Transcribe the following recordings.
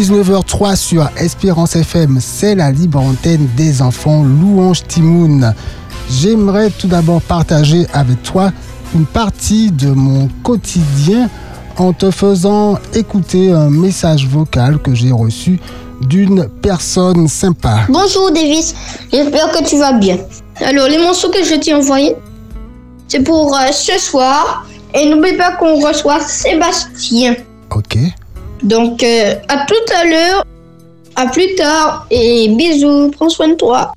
19h03 sur Espérance FM, c'est la libre antenne des enfants Louange Timoun. J'aimerais tout d'abord partager avec toi une partie de mon quotidien en te faisant écouter un message vocal que j'ai reçu d'une personne sympa. Bonjour Davis, j'espère que tu vas bien. Alors les morceaux que je t'ai envoyés, c'est pour euh, ce soir. Et n'oublie pas qu'on reçoit Sébastien. Donc euh, à tout à l'heure, à plus tard et bisous, prends soin de toi.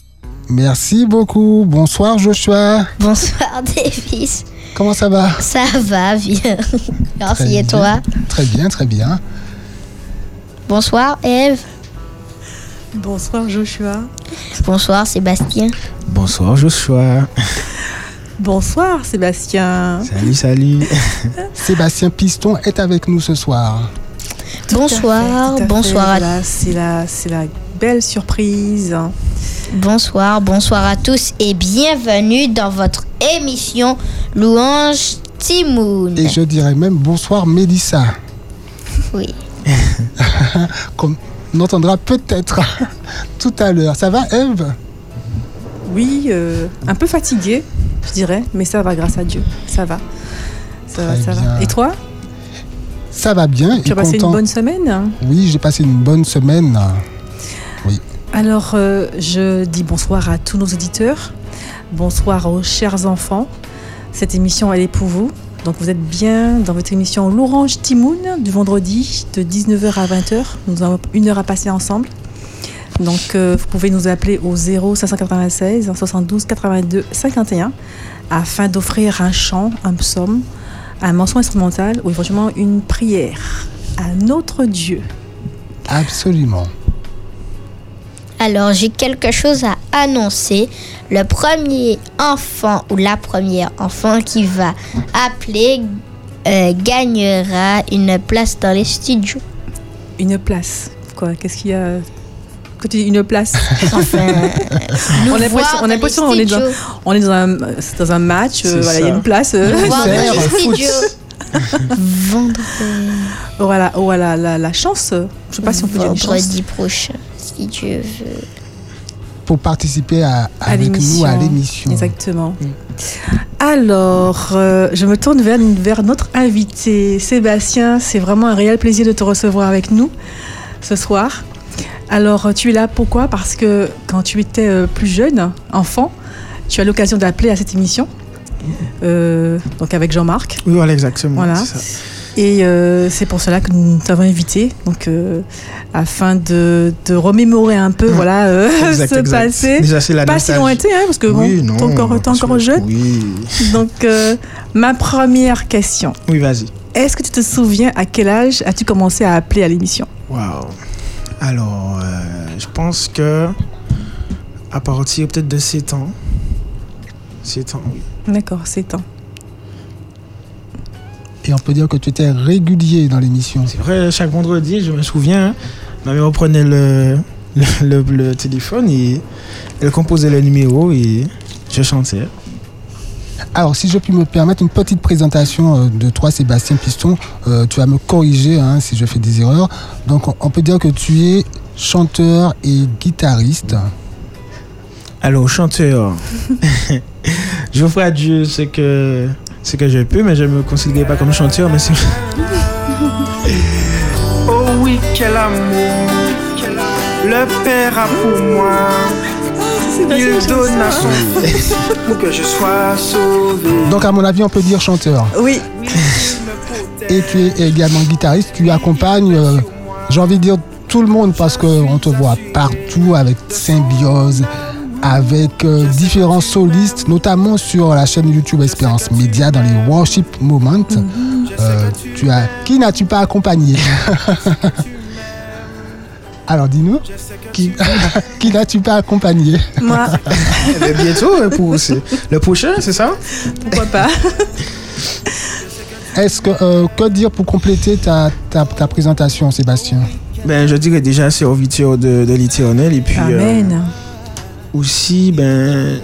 Merci beaucoup. Bonsoir Joshua. Bonsoir Davis. Comment ça va? Ça va bien. Merci Très et toi? Bien. Très bien, très bien. Bonsoir Eve. Bonsoir Joshua. Bonsoir Sébastien. Bonsoir Joshua. Bonsoir Sébastien. Salut, salut. Sébastien Piston est avec nous ce soir. Tout à Bonsoir, fait, tout à bonsoir fait. à- Voilà, c'est la, c'est la belle surprise. Bonsoir, bonsoir à tous et bienvenue dans votre émission Louange Timoun. Et je dirais même bonsoir Mélissa. Oui. Comme on entendra peut-être tout à l'heure. Ça va Eve? Oui, euh, un peu fatigué, je dirais, mais ça va grâce à Dieu. Ça va. Ça, va, ça bien. va. Et toi? Ça va bien. Tu as passé content. une bonne semaine Oui, j'ai passé une bonne semaine. Alors, euh, je dis bonsoir à tous nos auditeurs. Bonsoir aux chers enfants. Cette émission, elle est pour vous. Donc, vous êtes bien dans votre émission L'Orange Timoun du vendredi de 19h à 20h. Nous avons une heure à passer ensemble. Donc, euh, vous pouvez nous appeler au 0 596 72 82 51 afin d'offrir un chant, un psaume, un morceau instrumental ou éventuellement une prière à notre Dieu. Absolument. Alors j'ai quelque chose à annoncer. Le premier enfant ou la première enfant qui va appeler euh, gagnera une place dans les studios. Une place. Quoi? Qu'est-ce qu'il y a? Quand tu dis une place Enfin, On a l'impression- on est dans-. On est dans un, c'est dans un match, euh, voilà, il y a une place. euh. Vendredi, voilà, oh, voilà la, la chance. Je sais pas si on peut dire une chance. vendredi prochain, si Dieu veut. Pour participer à, À avec nous l'émission. à l'émission. Exactement. Alors, euh, je me tourne vers, vers notre invité, Sébastien. C'est vraiment un réel plaisir de te recevoir avec nous ce soir. Alors, tu es là pourquoi? Parce que quand tu étais euh, plus jeune, enfant, tu as l'occasion d'appeler à cette émission. Euh, donc avec Jean-Marc. Oui, voilà, exactement. Voilà. ça. Et euh, c'est pour cela que nous t'avons invité, donc euh, afin de, de remémorer un peu, Mhm. voilà, Exact, ce exact. passé. Déjà, la Pas si lointain, hein, parce que Oui, bon, t'es encore, t'es encore jeune. Oui. Donc, ma première question. Oui, vas-y. Est-ce que tu te souviens à quel âge as-tu commencé à appeler à l'émission? Waouh. Alors, euh, je pense que à partir peut-être de 7 ans. 7 ans, oui. D'accord, c'est ans. Et on peut dire que tu étais régulier dans l'émission. C'est vrai, chaque vendredi, je me souviens, ma mère prenait le, le, le- le téléphone et elle composait le numéro et je chantais. Alors, si je puis me permettre une petite présentation euh, de toi, Sébastien Piston, euh, tu vas me corriger hein, si je fais des erreurs. Donc, on, peut dire que tu es chanteur et guitariste. Alors, chanteur, je ferai à Dieu ce que, ce que je peux, mais je ne me considère pas comme chanteur, mais c'est... Oh oui, quel amour le Père a pour moi. Pour que je sois sauvé. Donc, à mon avis, on peut dire chanteur. Oui, Et tu es également guitariste. Tu accompagnes, euh, j'ai envie de dire, tout le monde parce qu'on te voit partout avec Symbiose, avec euh, différents solistes, notamment sur la chaîne YouTube Espérance Média dans les Worship Moments. Euh, tu as, qui n'as-tu pas accompagné? Alors dis-nous, qui, qui n'as-tu pas accompagné? Moi, Mais bientôt, hein, pour, c'est- le prochain, c'est ça? Pourquoi pas. Est-ce que, euh, que dire pour compléter ta, ta, ta présentation, Sébastien? Ben, je dirais déjà serviteur de, de l'éternel et puis euh, Amen. aussi, ben,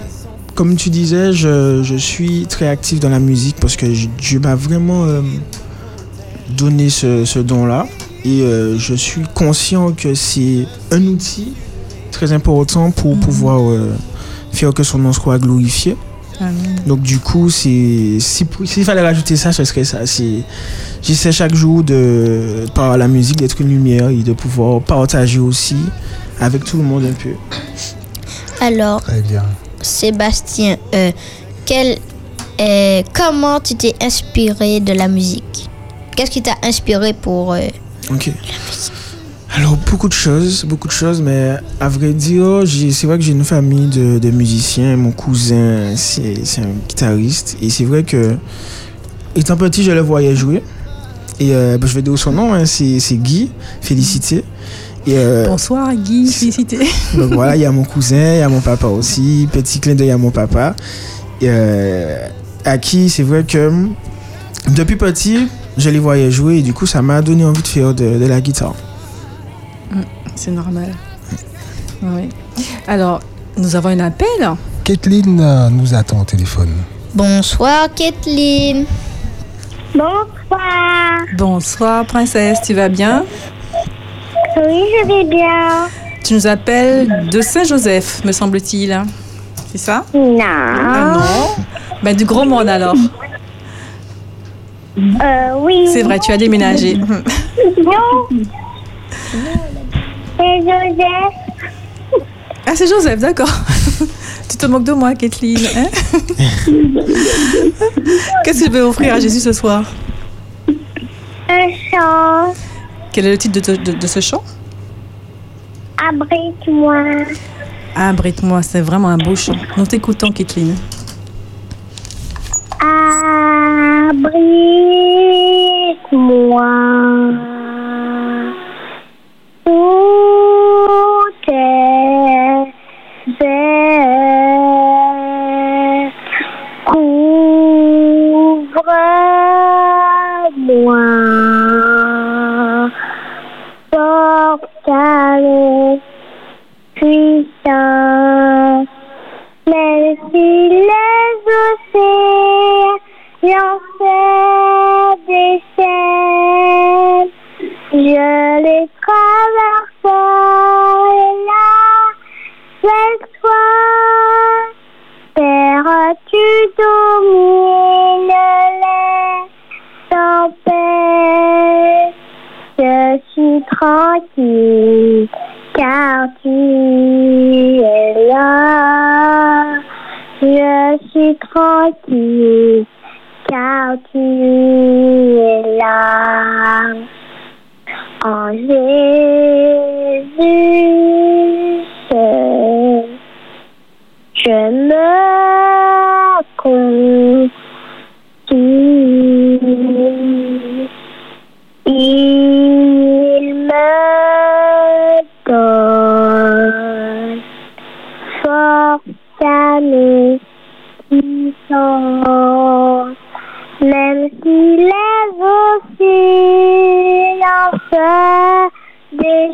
comme tu disais, je, je suis très actif dans la musique parce que je- Dieu m'a vraiment euh, donné ce, ce don-là. Et euh, je suis conscient que c'est un outil très important pour mhm. pouvoir euh, faire que son nom soit glorifié. Donc du coup, s'il fallait rajouter ça, ce serait ça. J'essaie chaque jour de, par la musique d'être une lumière et de pouvoir partager aussi avec tout le monde un peu. Alors, Sébastien, euh, quel, euh, comment tu t'es inspiré de la musique? Qu'est-ce qui t'a inspiré pour euh, musique alors, beaucoup de choses, beaucoup de choses, mais à vrai dire, c'est vrai que j'ai une famille de, musiciens. Mon cousin, c'est un guitariste. Et c'est vrai que, étant petit, je le voyais jouer. Et ben, je vais dire son nom, hein, c'est Guy, félicité. Euh, Bonsoir Guy, félicité. Donc voilà, il y a mon cousin, il y a mon papa aussi. Petit clin d'œil à mon papa. Euh, à qui c'est vrai que depuis petit, je les voyais jouer et du coup, ça m'a donné envie de faire de, la guitare. Mm, c'est normal. Oui. Alors, nous avons un appel. Kathleen euh, nous attend au téléphone. Bonsoir Kathleen. Bonsoir. Bonsoir princesse, tu vas bien? Oui, je vais bien. Tu nous appelles de Saint-Joseph, me semble-t-il. C'est ça? Non. Ah non ben, Du gros monde alors. Euh, oui. C'est vrai, tu as déménagé. non. C'est Joseph. Ah, c'est Joseph, d'accord. tu te moques de moi, Kathleen. Hein Qu'est-ce que tu veux offrir à Jésus ce soir Un chant. Quel est le titre de, ce chant Abrite-moi. Abrite-moi, c'est vraiment un beau chant. Nous t'écoutons, Kathleen. Fabrique-moi. dit, car tu es là. Je suis tranquille, car tu es là. En Jésus, je pas des.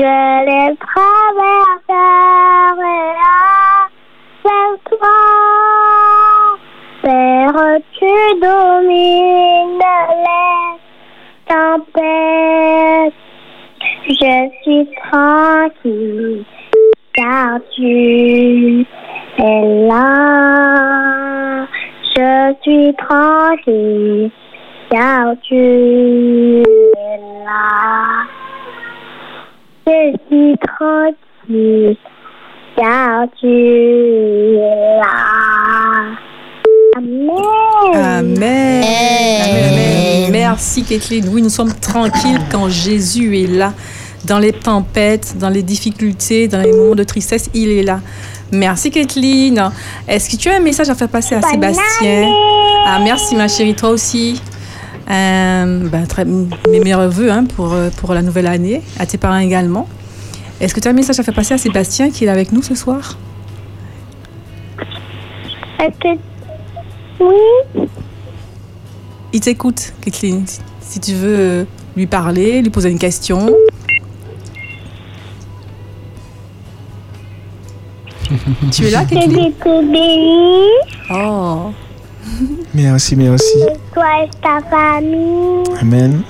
Je les traverserai avec toi. Père, tu domines les tempêtes. Je suis tranquille car tu es là. Je suis tranquille. Abrite-moi. Oui, nous sommes tranquilles quand Jésus est là. Dans les tempêtes, dans les difficultés, dans les moments de tristesse, il est là. Merci Kathleen. Est-ce que tu as un message à faire passer à Sébastien? Ah merci ma chérie, toi aussi. Euh, ben, très, mes meilleurs voeux hein, pour, euh, pour la nouvelle année, à tes parents également. Est-ce que tu as un message à faire passer à Sébastien qui est avec nous ce soir? Oui? Il t'écoute, Kathleen si tu veux euh, lui parler, lui poser une question. tu es là, Kathleen Oh. Merci, merci. Toi et ta famille. Amen.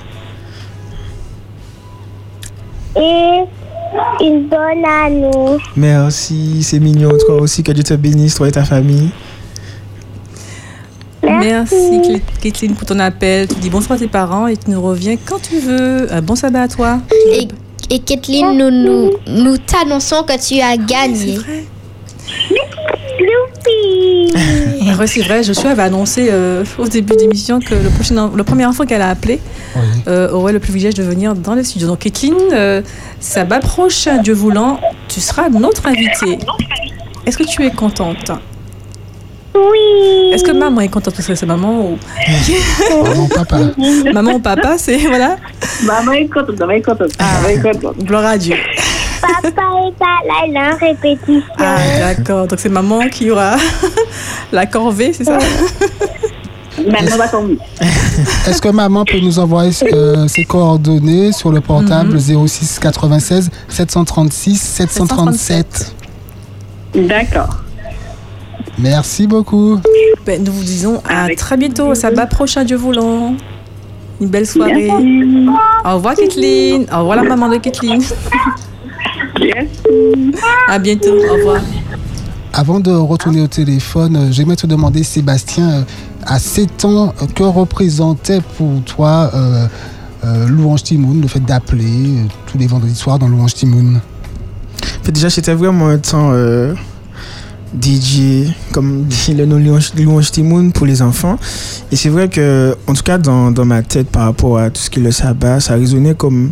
Et une bonne année. Merci, c'est mignon. Toi aussi, que Dieu te bénisse, toi et ta famille. Merci, Kathleen, pour ton appel. Tu dis bonsoir à tes parents et tu nous reviens quand tu veux. Un bon sabbat à toi. Et, et Kathleen, nous, nous, nous t'annonçons que tu as gagné. Oui, c'est vrai, Joshua avait annoncé euh, au début d'émission que le, prochain, le premier enfant qu'elle a appelé euh, aurait le privilège de venir dans le studio. Donc, Kathleen, euh, sabbat prochain, Dieu voulant, tu seras notre invitée. Est-ce que tu es contente? Oui. Est-ce que maman est contente parce que c'est maman ou... Maman, papa? maman ou papa, c'est... Voilà. Maman est contente, maman est contente. Ah, maman est contente. Gloire à Dieu. Papa est pas là, il est en répétition. Ah, d'accord. Donc, c'est maman qui aura la corvée, c'est ça? Maman va tomber. Est-ce que maman peut nous envoyer euh, ses coordonnées sur le portable 06 96 736 737 D'accord. Merci beaucoup. Ben, nous vous disons à Avec très bientôt, sabbat prochain, Dieu voulant. Une belle soirée. Merci. Au revoir, Kathleen. Au revoir, la maman de Kathleen. À bientôt. Au revoir. Avant de retourner au téléphone, j'aimerais te demander, Sébastien, euh, à 7 ans, que représentait pour toi euh, euh, Louange Timoun, le fait d'appeler euh, tous les vendredis soirs dans Louange Timoun? Déjà, c'était vraiment un temps euh, DJ, comme dit le nom Louange Louange Timoun pour les enfants. Et c'est vrai que, en tout cas, dans, dans ma tête, par rapport à tout ce qui est le sabbat, ça résonnait comme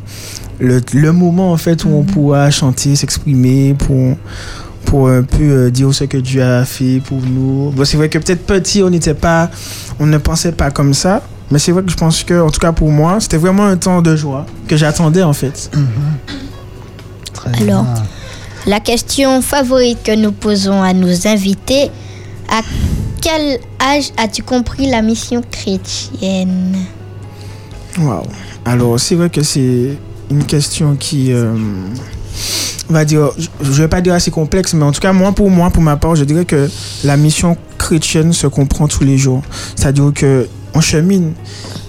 le, le moment, en fait, où on pourra chanter, s'exprimer, pour, pour un peu euh, dire ce que Dieu a fait pour nous. Bon, c'est vrai que peut-être petit, on n'était pas, on ne pensait pas comme ça. Mais c'est vrai que je pense que, en tout cas pour moi, c'était vraiment un temps de joie que j'attendais, en fait. Très Alors, bien. La question favorite que nous posons à nos invités, à quel âge as-tu compris la mission chrétienne? Waouh. Alors, c'est vrai que c'est une question qui, euh, on va dire, je je vais pas dire assez complexe, mais en tout cas, moi, pour moi, pour ma part, je dirais que la mission chrétienne se comprend tous les jours. C'est-à-dire que on chemine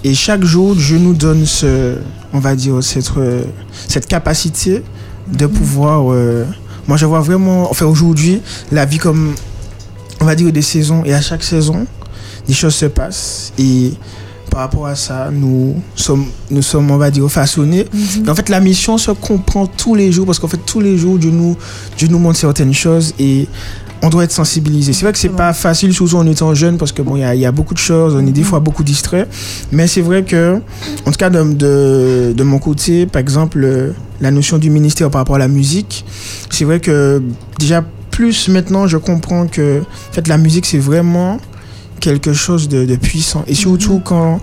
et chaque jour, Dieu nous donne ce, on va dire, cette, euh, cette capacité de pouvoir. euh, moi, je vois vraiment, enfin, aujourd'hui, la vie comme, on va dire, des saisons et à chaque saison, des choses se passent et par rapport à ça, nous sommes, nous sommes on va dire, façonnés. Et en fait, la mission se comprend tous les jours parce qu'en fait, tous les jours, Dieu nous, Dieu nous montre certaines choses et on doit être sensibilisé. C'est vrai que c'est pas facile, surtout en étant jeune, parce que bon, il y a, il y a beaucoup de choses, on est des fois beaucoup distrait. Mais c'est vrai que, en tout cas, de, de, de mon côté, par exemple, la notion du ministère par rapport à la musique, c'est vrai que déjà plus maintenant, je comprends que, en fait, la musique, c'est vraiment quelque chose de, de puissant. Et surtout quand,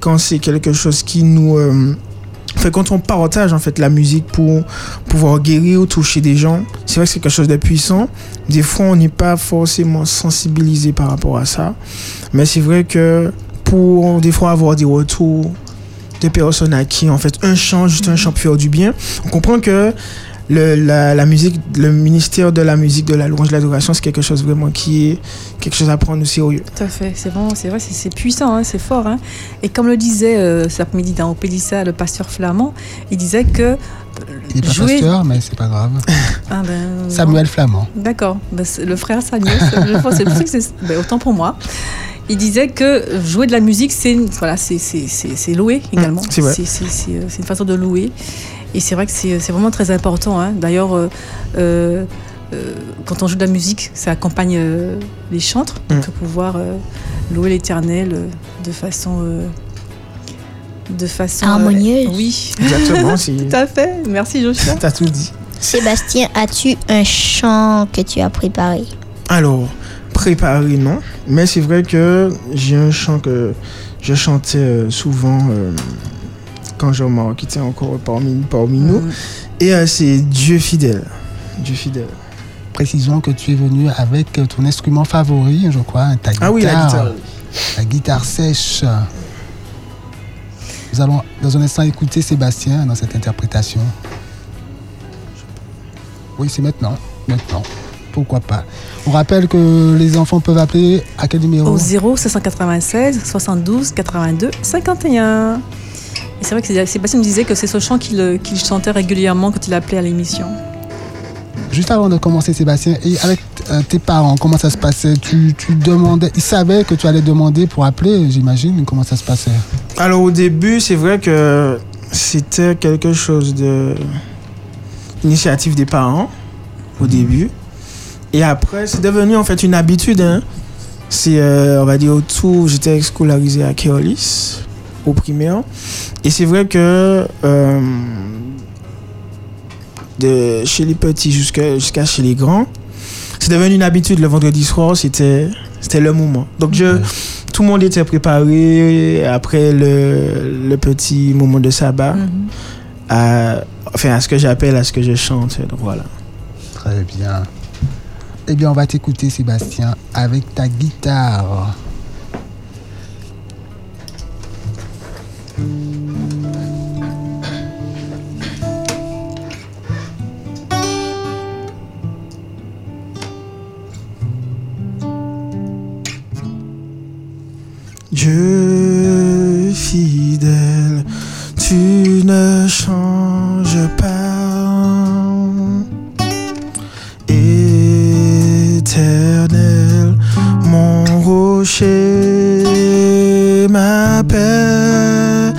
quand c'est quelque chose qui nous... euh, fait, quand on partage en fait la musique pour pouvoir guérir ou toucher des gens, c'est vrai que c'est quelque chose de puissant. Des fois, on n'est pas forcément sensibilisé par rapport à ça. Mais c'est vrai que pour des fois avoir des retours de personnes à qui en fait un chant, juste un chant peut faire du bien, on comprend que le, la, la musique, le ministère de la musique, de la louange, de l'adoration, c'est quelque chose vraiment qui est quelque chose à prendre au sérieux. Tout à fait, c'est vraiment, c'est vrai, c'est- puissant, hein, c'est fort. hein. Et comme le disait euh, cet après-midi dans Opélissa, le pasteur flamand, il disait que euh, Il n'est pas jouer. pasteur, mais c'est pas grave. Ah ben, Samuel Flamand. D'accord, Ben, le frère Samuel, c'est pour ça que c'est ben, autant pour moi. Il disait que jouer de la musique, c'est voilà, c'est c'est- c'est- c'est louer également. c'est vrai. C'est c'est- c'est, euh, c'est une façon de louer. Et c'est vrai que c'est vraiment très important. hein. D'ailleurs, euh, euh, euh, quand on joue de la musique, ça accompagne euh, les chantres, donc Mm. pouvoir euh, louer l'Éternel euh, de façon euh, de façon euh, Harmonieuse. oui, Exactement, tout à fait. Merci Joshua. T'as tout dit. Sébastien, as-tu un chant que tu as préparé? Alors, préparé, non. Mais c'est vrai que j'ai un chant que je chantais souvent euh, quand je m'en qui était encore parmi, parmi nous. Mm. Et euh, c'est Dieu fidèle. Dieu fidèle. Précisons que tu es venu avec ton instrument favori, je crois, ta guitare. Ah oui, la guitare. La guitare sèche. Nous allons dans un instant écouter Sébastien dans cette interprétation. Oui, c'est maintenant. Maintenant. pourquoi pas. On rappelle que les enfants peuvent appeler à quel numéro? Au 0 796 72 82 51. Et c'est vrai que Sébastien me disait que c'est ce chant qu'il chantait régulièrement quand il appelait à l'émission. Juste avant de commencer, Sébastien, et avec euh, tes parents, comment ça se passait? Tu, tu, demandais, ils savaient que tu allais demander pour appeler, j'imagine. Comment ça se passait? Alors au début, c'est vrai que c'était quelque chose de initiative des parents au début. Et après, c'est devenu en fait une habitude. Hein. C'est, euh, on va dire, autour, j'étais scolarisé à Keolis, au primaire. Et c'est vrai que euh, de chez les petits jusqu'à jusqu'à chez les grands, c'est devenu une habitude. Le vendredi soir, c'était c'était le moment. Donc je, tout le monde était préparé après le, le petit moment de sabbat, mhm. à, enfin à ce que j'appelle, à ce que je chante. Donc voilà. Très bien. Eh bien, on va t'écouter, Sébastien, avec ta guitare. Dieu fidèle, tu ne changes pas. Éternel, mon rocher, ma paix.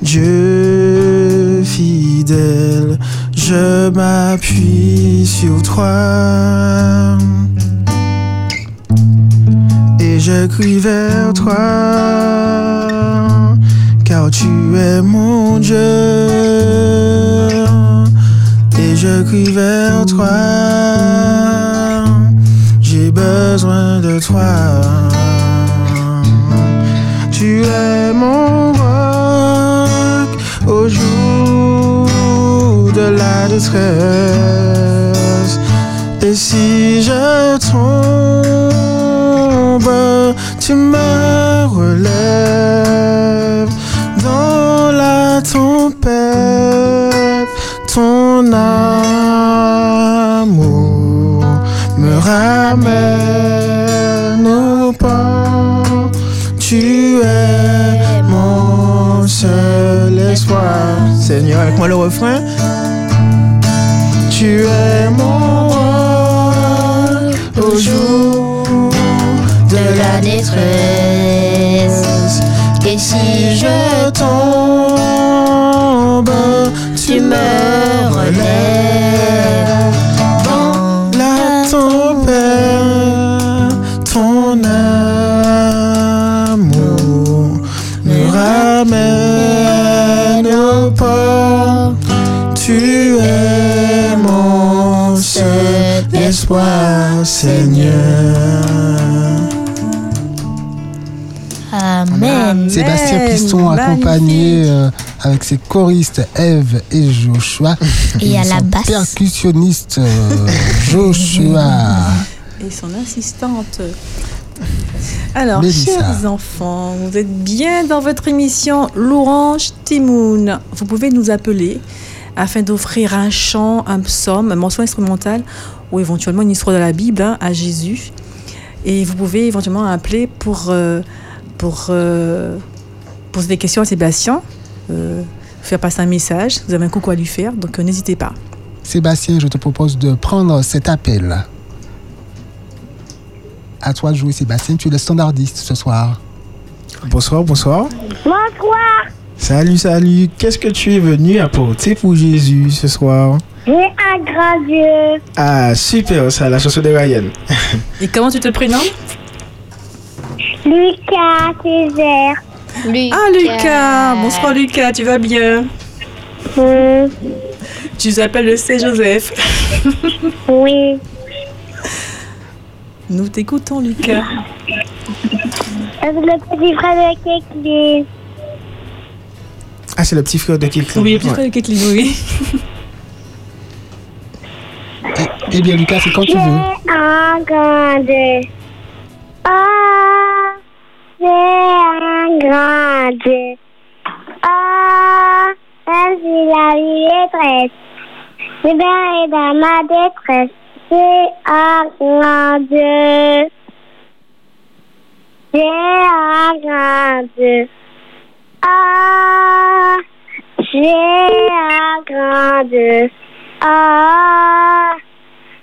Dieu fidèle, je m'appuie sur toi je crie vers toi, car tu es mon Dieu. Et je crie vers toi, j'ai besoin de toi. Tu es mon roc au jour de la détresse. Et si je tombe, tu me relèves dans la tempête, ton amour me ramène au port. Tu es mon seul espoir. Seigneur, avec moi le refrain. Tu es mon Et si je tombe, tu me relèves dans la tempête. Ton amour me ramène au port. Tu es mon seul espoir, Seigneur. Sébastien Piston accompagné euh, avec ses choristes Eve et Joshua. Et, à la basse. Percussionniste euh, Joshua. Et son assistante. Alors, chers enfants, vous êtes bien dans votre émission L'Orange Timoun. Vous pouvez nous appeler afin d'offrir un chant, un psaume, un morceau instrumental ou éventuellement une histoire de la Bible hein, à Jésus. Et vous pouvez éventuellement appeler pour euh, pour euh, poser des questions à Sébastien, euh, faire passer un message. Vous avez un coucou à lui faire, donc euh, n'hésitez pas. Sébastien, je te propose de prendre cet appel. À toi de jouer, Sébastien. Tu es le standardiste ce soir. Bonsoir, bonsoir. Bonsoir. Salut, salut. Qu'est-ce que tu es venu apporter pour Jésus ce soir? J'ai un grand Dieu. Ah, super, ça, la chanson de Ryan. Et comment tu te prénommes Lucas Césaire. Ah, Lucas. Bonsoir, Lucas. Tu vas bien? Oui. Tu t'appelles le C. Joseph. oui. Nous t'écoutons, Lucas. Le petit frère de. Ah, c'est le petit frère de Keklin. Oui, le petit frère de Keklin, oui. eh, eh, bien, Lucas, c'est quand tu veux. un grand Ah c'est un grand Dieu. Ah, même si la vie est c'est bien et dans ma détresse. J'ai un grand Dieu. J'ai un grand Dieu. Ah, j'ai un grand Dieu. Ah,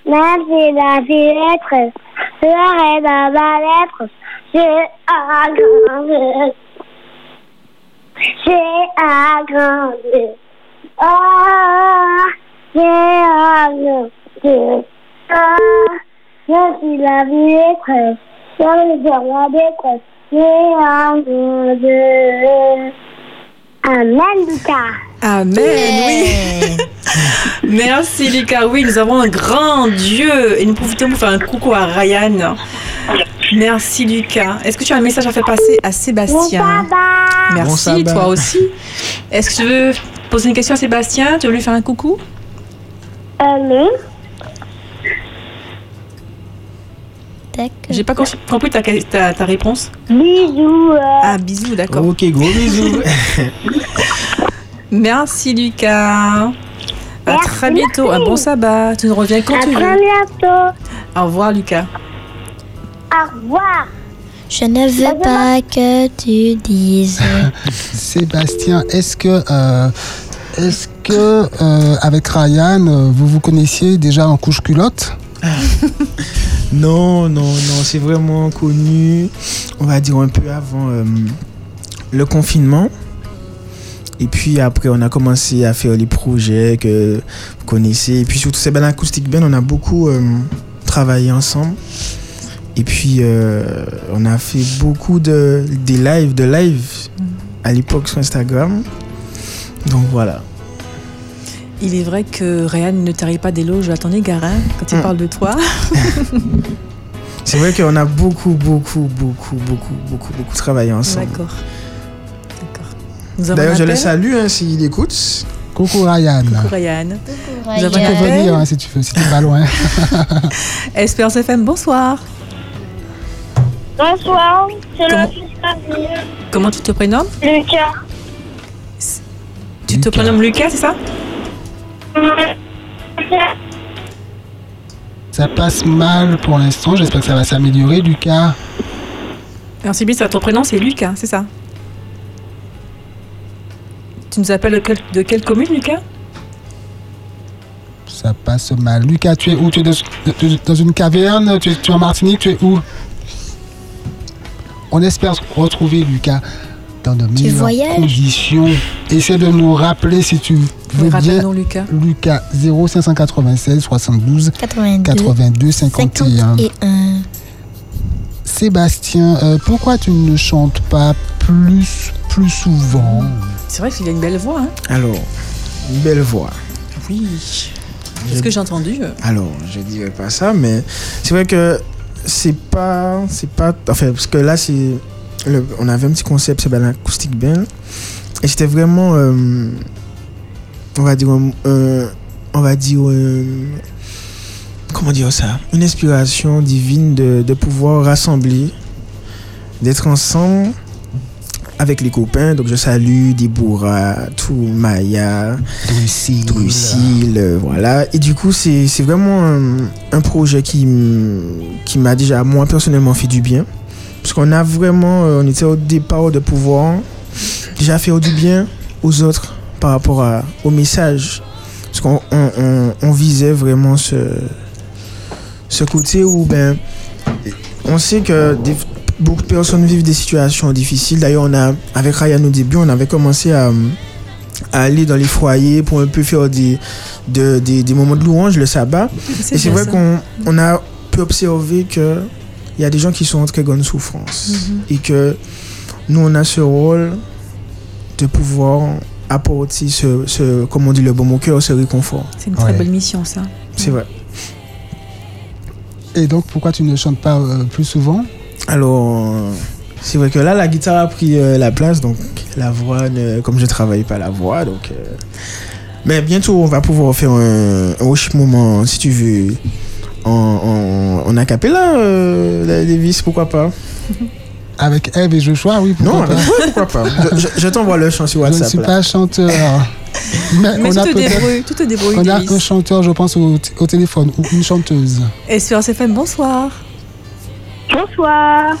même si la vie est triste, serait dans ma lettre. J'ai un grand Dieu. Ah, grand Dieu. Ah, même si la vie est triste, serait dans ma lettre. J'ai un grand Dieu. Amen, Lucas. Amen, oui. Merci Lucas. Oui, nous avons un grand Dieu et nous profitons pour faire un coucou à Ryan. Merci Lucas. Est-ce que tu as un message à faire passer à Sébastien? Merci, Bon toi aussi. Est-ce que tu veux poser une question à Sébastien? Tu veux lui faire un coucou? Euh, non. D'accord. J'ai pas com- compris ta, ta, ta réponse. Bisous. euh, Ah, bisous, d'accord. Ok, gros bisous. Merci Lucas. À Merci. très bientôt. Un bon sabbat. Tu nous reviens quand à tu très veux. bientôt. Au revoir Lucas. Au revoir. Je ne veux pas que tu dises. Sébastien, est-ce que, euh, est-ce que euh, avec Ryan, euh, vous vous connaissiez déjà en couche culotte? Non, non, non, c'est vraiment connu, on va dire un peu avant euh, le confinement. Et puis après, on a commencé à faire les projets que vous connaissez. Et puis surtout, c'est Ben Acoustic Band, on a beaucoup euh, travaillé ensemble. Et puis, euh, on a fait beaucoup de des lives, de live à l'époque sur Instagram. Donc voilà. Il est vrai que Ryan ne tarit pas d'éloges à ton égard hein, quand il Mm. parle de toi. C'est vrai qu'on a beaucoup, beaucoup, beaucoup, beaucoup, beaucoup, beaucoup travaillé ensemble. D'accord. Nous avons D'ailleurs, je le salue hein, s'il écoute. Coucou Ryan. Coucou Ryan. Nous avons Tu un peux appel. venir hein, si tu veux, si t'es pas loin. Espérance FM, bonsoir. Bonsoir. C'est Comment- le fils Camille. Comment tu te prénommes Lucas. Tu te prénommes Lucas, c'est ça Ça passe mal pour l'instant, j'espère que ça va s'améliorer, Lucas. C'est bien ça, ton prénom c'est Lucas, c'est ça Tu nous appelles de, quel- de quelle commune, Lucas? Ça passe mal. Lucas, tu es où? Tu es dans, une caverne? Tu es, tu es en Martinique? Tu es où? On espère retrouver Lucas dans de meilleures voyages? conditions. Essaie de nous rappeler si tu Oui, veux bien. rappelle-nous Lucas. Lucas 0596 72 82, 82 51. 51. Sébastien, euh, pourquoi tu ne chantes pas plus, plus souvent C'est vrai qu'il a une belle voix, hein Alors, une belle voix. Oui. C'est ce que j'ai entendu. euh? Alors, je dirais pas ça, mais c'est vrai que c'est pas, c'est pas, enfin, parce que là, c'est, le- on avait un petit concept, c'est ben acoustic band, et c'était vraiment, euh, on va dire, on va dire, comment dire ça, une inspiration divine de, de pouvoir rassembler, d'être ensemble avec les copains. Donc, je salue Deborah, tout Maya, Drusille. Drusille, voilà. Et du coup, c'est vraiment un, un projet qui, qui m'a déjà, moi personnellement, fait du bien. Parce qu'on a vraiment, euh, on était au départ de pouvoir déjà faire du bien aux autres par rapport à, au message. Parce qu'on on, on- on visait vraiment ce, ce côté où, ben, on sait que des- beaucoup de personnes vivent des situations difficiles. D'ailleurs, on a, avec Ryan au début, on avait commencé à, à aller dans les foyers pour un peu faire des, de- des, des moments de louange, le sabbat. Et c'est vrai qu'on on a pu observer que il y a des gens qui sont en très grande souffrance Mhm. et que nous on a ce rôle de pouvoir apporter ce, ce comme on dit le bon au cœur, ce réconfort. C'est une très Ouais. belle mission, ça. C'est vrai. Et donc, pourquoi tu ne chantes pas euh, plus souvent? Alors c'est vrai que là la guitare a pris euh, la place donc la voix ne- comme je travaille pas la voix donc euh, mais bientôt on va pouvoir faire un, un worship moment si tu veux en, en, en acapella euh, Davis pourquoi pas? Avec Eve et Joshua, oui, pourquoi Non, pas avec toi, pourquoi pas? Je, je- je t'envoie le chant sur Je ne WhatsApp. suis là. pas chanteur. Mais, Mais on tu a te peut-être- débrouilles, tu te débrouilles. On a un chanteur, je pense, au, au téléphone ou une chanteuse. Et sur RCFM, bonsoir. Bonsoir.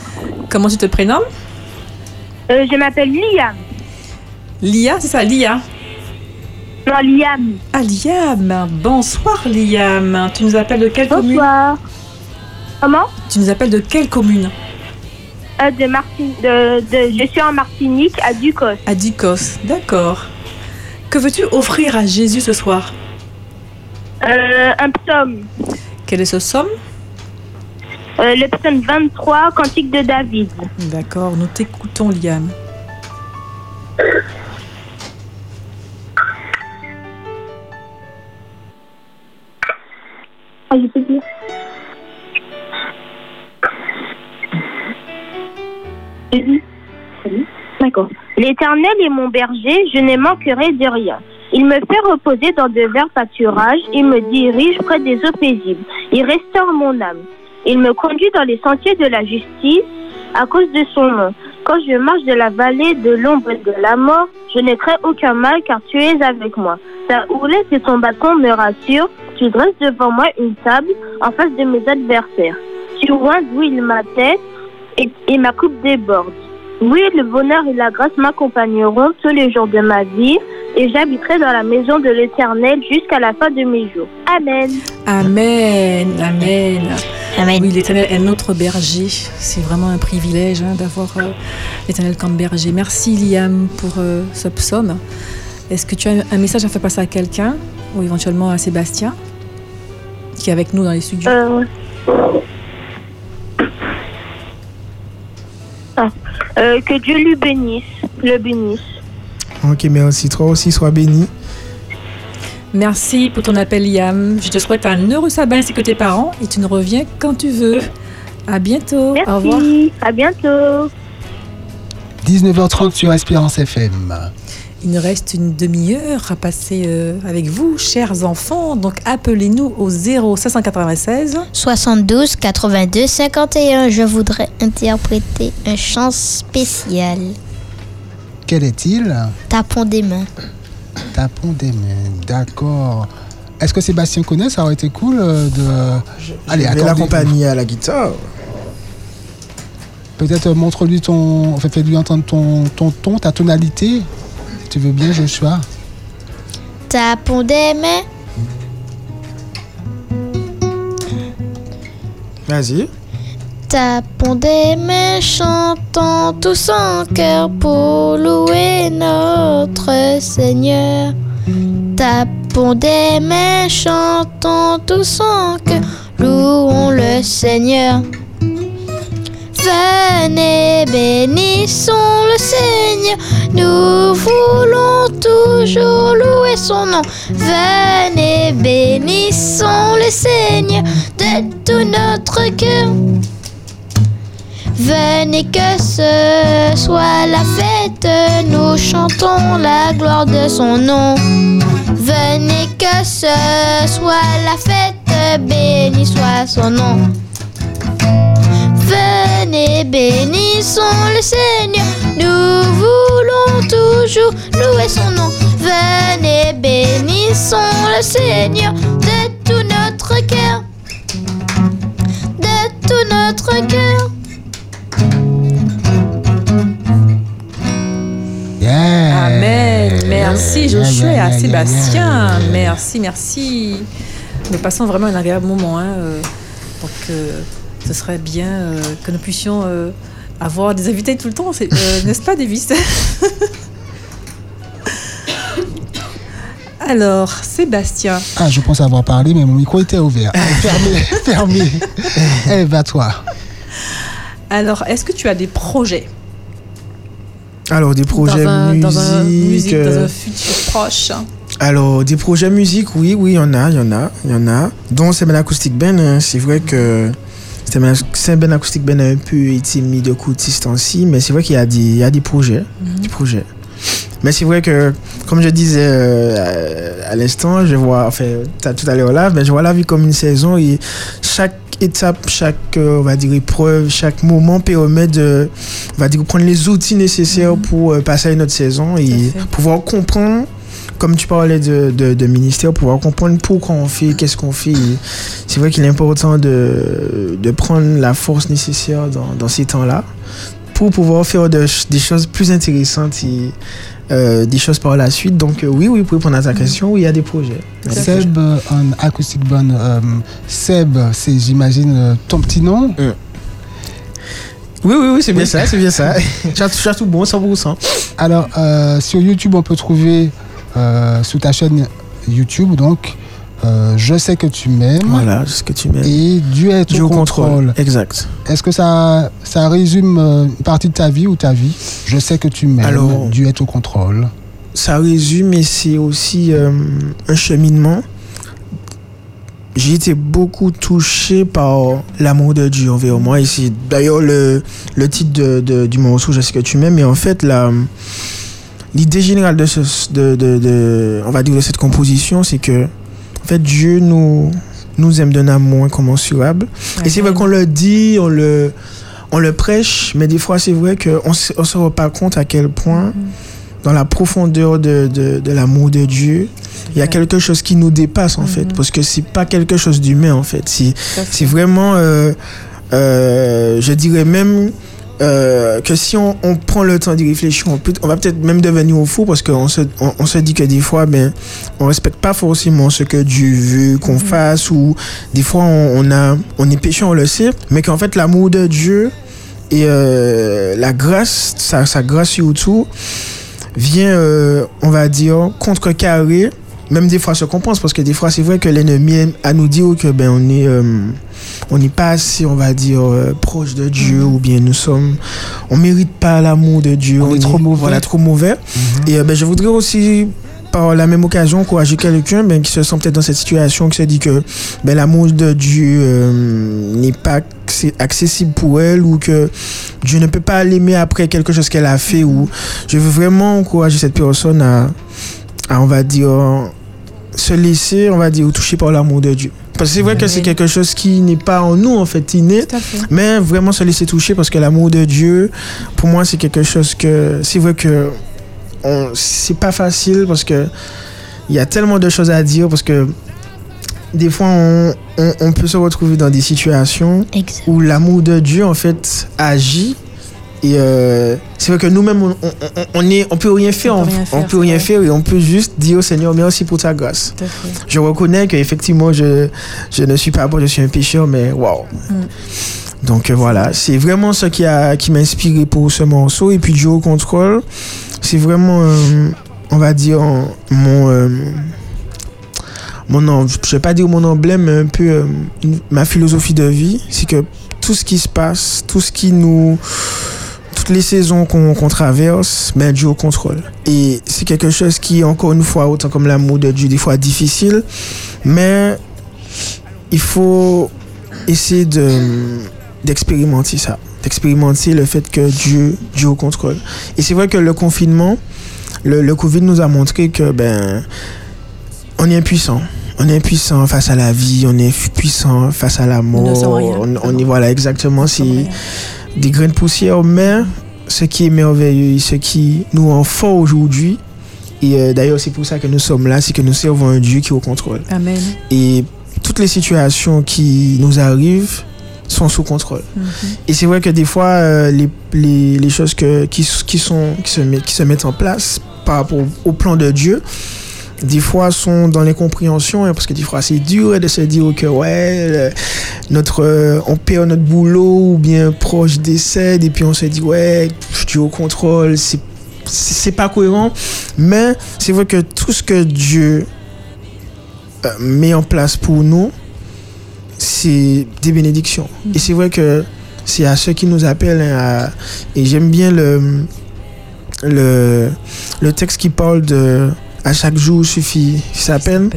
Comment tu te prénommes? Euh, je m'appelle Liam. Lia, c'est ça, Lia Non, Liam. Ah, Liam. Bonsoir, Liam. Tu nous appelles de quelle commune? Bonsoir. Comment? Tu nous appelles de quelle commune? Euh, de Martin... de, de- Je suis en Martinique, à Ducos. À Ducos. D'accord. Que veux-tu offrir à Jésus ce soir? Euh, un psaume. Quel est ce somme Euh, le psaume 23, Cantique de David. D'accord, nous t'écoutons, Liam. Ah, je peux dire. D'accord. L'Éternel est mon berger, je ne manquerai de rien. Il me fait reposer dans de verts pâturages, il me dirige près des eaux paisibles, il restaure mon âme. Il me conduit dans les sentiers de la justice à cause de son nom. Quand je marche de la vallée de l'ombre de la mort, je ne crains aucun mal car tu es avec moi. Ta houlette et ton bâton me rassurent. Tu dresses devant moi une table en face de mes adversaires. Tu oins d'huile ma tête et, et ma coupe déborde. Oui, le bonheur et la grâce m'accompagneront tous les jours de ma vie et j'habiterai dans la maison de l'Éternel jusqu'à la fin de mes jours. Amen. Amen, amen. Amen. Oui, l'Éternel est notre berger. C'est vraiment un privilège hein, d'avoir euh, l'Éternel comme berger. Merci, Liam, pour euh, ce psaume. Est-ce que tu as un message à faire passer à quelqu'un ou éventuellement à Sébastien qui est avec nous dans les studios? Euh... Ah. Euh, que Dieu lui bénisse, le bénisse. Ok, merci. Toi aussi, sois béni. Merci pour ton appel, Liam. Je te souhaite un heureux sabbat ainsi que tes parents et tu nous reviens quand tu veux. À bientôt. Au revoir. Merci, à bientôt. 19h30 sur Espérance FM. Il nous reste une demi-heure à passer euh, avec vous, chers enfants. Donc appelez-nous au 0596 72 82 51. Je voudrais interpréter un chant spécial. Quel est-il? Tapons des mains. Tapons des mains. D'accord. Est-ce que Sébastien connaît? Ça aurait été cool euh, de. Allez, je l'accompagner à la guitare. Peut-être euh, montre-lui ton. Fais-lui entendre ton, ton ton, ta tonalité. Tu veux bien, Joshua? Tapons des mains. Vas-y. Tapons des mains, chantons tous en cœur pour louer notre Seigneur. Tapons des mains, chantons tous en cœur, louons le Seigneur. Venez, bénissons le Seigneur, nous voulons toujours louer son nom. Venez, bénissons le Seigneur de tout notre cœur. Venez que ce soit la fête, nous chantons la gloire de son nom. Venez que ce soit la fête, béni soit son nom. Venez, bénissons le Seigneur, nous voulons toujours louer son nom. Venez, bénissons le Seigneur de tout notre cœur, de tout notre cœur. Yeah. Amen. Merci Joshua yeah, et à Sébastien. Merci, merci. Nous passons vraiment un agréable moment. hein, euh, Donc, euh, ce serait bien euh, que nous puissions euh, avoir des invités tout le temps, euh, n'est-ce pas, Davis Alors, Sébastien, Ah, je pense avoir parlé, mais mon micro était ouvert. fermé, fermé. Eh, va toi. alors, est-ce que tu as des projets? Alors, des projets dans, un, dans un musique. dans un futur proche? Alors, des projets musique, oui, oui, il y en a, il y en a, il y en a. Dont c'est Ben Acoustic Ben, hein. c'est vrai que c'est Ben Acoustic Ben un peu mis de mais c'est vrai qu'il y a des, il y a des projets, des projets. Mais c'est vrai que, comme je disais euh, à, à l'instant, je vois, enfin, tout à l'heure là, mais je vois la vie comme une saison et chaque étape, chaque, euh, on va dire, épreuve, chaque moment permet de, on va dire, prendre les outils nécessaires pour euh, passer à une autre saison et pouvoir comprendre comme tu parlais de, de, ministère, pouvoir comprendre pourquoi on fait, qu'est-ce qu'on fait. C'est vrai qu'il est important de, de prendre la force nécessaire dans, dans ces temps-là pour pouvoir faire des choses plus intéressantes et euh, des choses par la suite. Donc euh, oui, oui, pour répondre à ta question, oui, il y a des projets. Seb, en acoustique bonne, Seb, c'est j'imagine ton petit nom? Oui, oui, oui, c'est bien ça, c'est bien ça. tu as tout bon, 100%. Alors, euh, sur YouTube, on peut trouver euh, sur ta chaîne YouTube, donc, euh, Je sais que tu m'aimes. Voilà, je sais que tu m'aimes. Et Dieu est au, contrôle. Exact. Est-ce que ça, ça résume une partie de ta vie ou ta vie? Je sais que tu m'aimes. Alors, Dieu est au contrôle. Ça résume et c'est aussi un cheminement j'ai été beaucoup touché par l'amour de Dieu envers moi. Et c'est d'ailleurs le, le titre de, du morceau, Je sais que tu m'aimes. Mais en fait, l'idée générale de, ce, de, de, on va dire de cette composition, c'est que en fait, Dieu nous, nous aime d'un amour incommensurable. Et c'est vrai qu'on le dit, on le, on le prêche, mais des fois, c'est vrai qu'on ne se rend pas compte à quel point, mm-hmm. dans la profondeur de, de l'amour de Dieu, il y a quelque chose qui nous dépasse en fait, mhm. parce que c'est pas quelque chose d'humain en fait. C'est vraiment, euh, euh, je dirais même euh, que si on, prend le temps d'y réfléchir, on, peut, on va peut-être même devenir au fou parce qu'on se, on, se dit que des fois, ben, on respecte pas forcément ce que Dieu veut qu'on mhm. fasse ou des fois on, a, on est péché, on le sait, mais qu'en fait l'amour de Dieu et la grâce, sa, sa grâce surtout, vient, on va dire, contrecarrer même des fois se compense parce que des fois c'est vrai que l'ennemi a nous dire que ben on est euh, on n'est pas assez on va dire euh, proche de Dieu mm-hmm. ou bien nous sommes on mérite pas l'amour de Dieu on, est, trop mauvais voilà trop mauvais mm-hmm. et euh, ben je voudrais aussi par la même occasion encourager quelqu'un ben, qui se sent peut-être dans cette situation qui se dit que ben l'amour de Dieu n'est pas accessible pour elle ou que Dieu ne peut pas l'aimer après quelque chose qu'elle a fait ou je veux vraiment encourager cette personne à on va dire, se laisser, on va dire, toucher par l'amour de Dieu. Parce que c'est vrai que c'est quelque chose qui n'est pas en nous, en fait, inné. Mais vraiment se laisser toucher parce que l'amour de Dieu, pour moi, c'est quelque chose que. C'est vrai que c'est pas facile parce que il y a tellement de choses à dire parce que des fois, on, on, peut se retrouver dans des situations où l'amour de Dieu, en fait, agit et euh, c'est vrai que nous-mêmes, on, on, est, on peut rien faire. On, peut rien faire, et on peut juste dire au Seigneur, merci pour ta grâce. Je reconnais qu'effectivement, je, je ne suis pas bon, je suis un pécheur, mais waouh. Mm. Donc euh, voilà, c'est vraiment ce qui, a, qui m'a inspiré pour ce morceau. Et puis Joe Control, c'est vraiment, euh, on va dire, mon mon je vais pas dire mon emblème, mais un peu ma philosophie de vie, c'est que tout ce qui se passe, tout ce qui nous toutes les saisons qu'on traverse, mais Dieu au contrôle. Et c'est quelque chose qui, encore une fois, autant comme l'amour de Dieu, des fois difficile, mais il faut essayer d'expérimenter ça, d'expérimenter le fait que Dieu, Dieu au contrôle. Et c'est vrai que le confinement, le, le Covid nous a montré que ben, on est impuissant on est impuissant face à la vie, on est puissant face à la mort. On, on, y voilà exactement. C'est des grains de poussière, mais ce qui est merveilleux, ce qui nous rend fort aujourd'hui, et euh, d'ailleurs c'est pour ça que nous sommes là, c'est que nous servons un Dieu qui est au contrôle. Amen. Et toutes les situations qui nous arrivent sont sous contrôle. Mhm. Et c'est vrai que des fois, euh, les, les, les, choses que, qui, qui, sont, qui, se met, qui se mettent en place par rapport au plan de Dieu, des fois sont dans l'incompréhension hein, parce que des fois c'est dur de se dire que ouais notre euh, on perd notre boulot ou bien proche décède et puis on se dit ouais je suis au contrôle c'est c'est pas cohérent. Mais c'est vrai que tout ce que Dieu euh, met en place pour nous c'est des bénédictions. Et c'est vrai que c'est à ceux qui nous appellent hein, et j'aime bien le le le texte qui parle de à chaque jour suffit sa peine.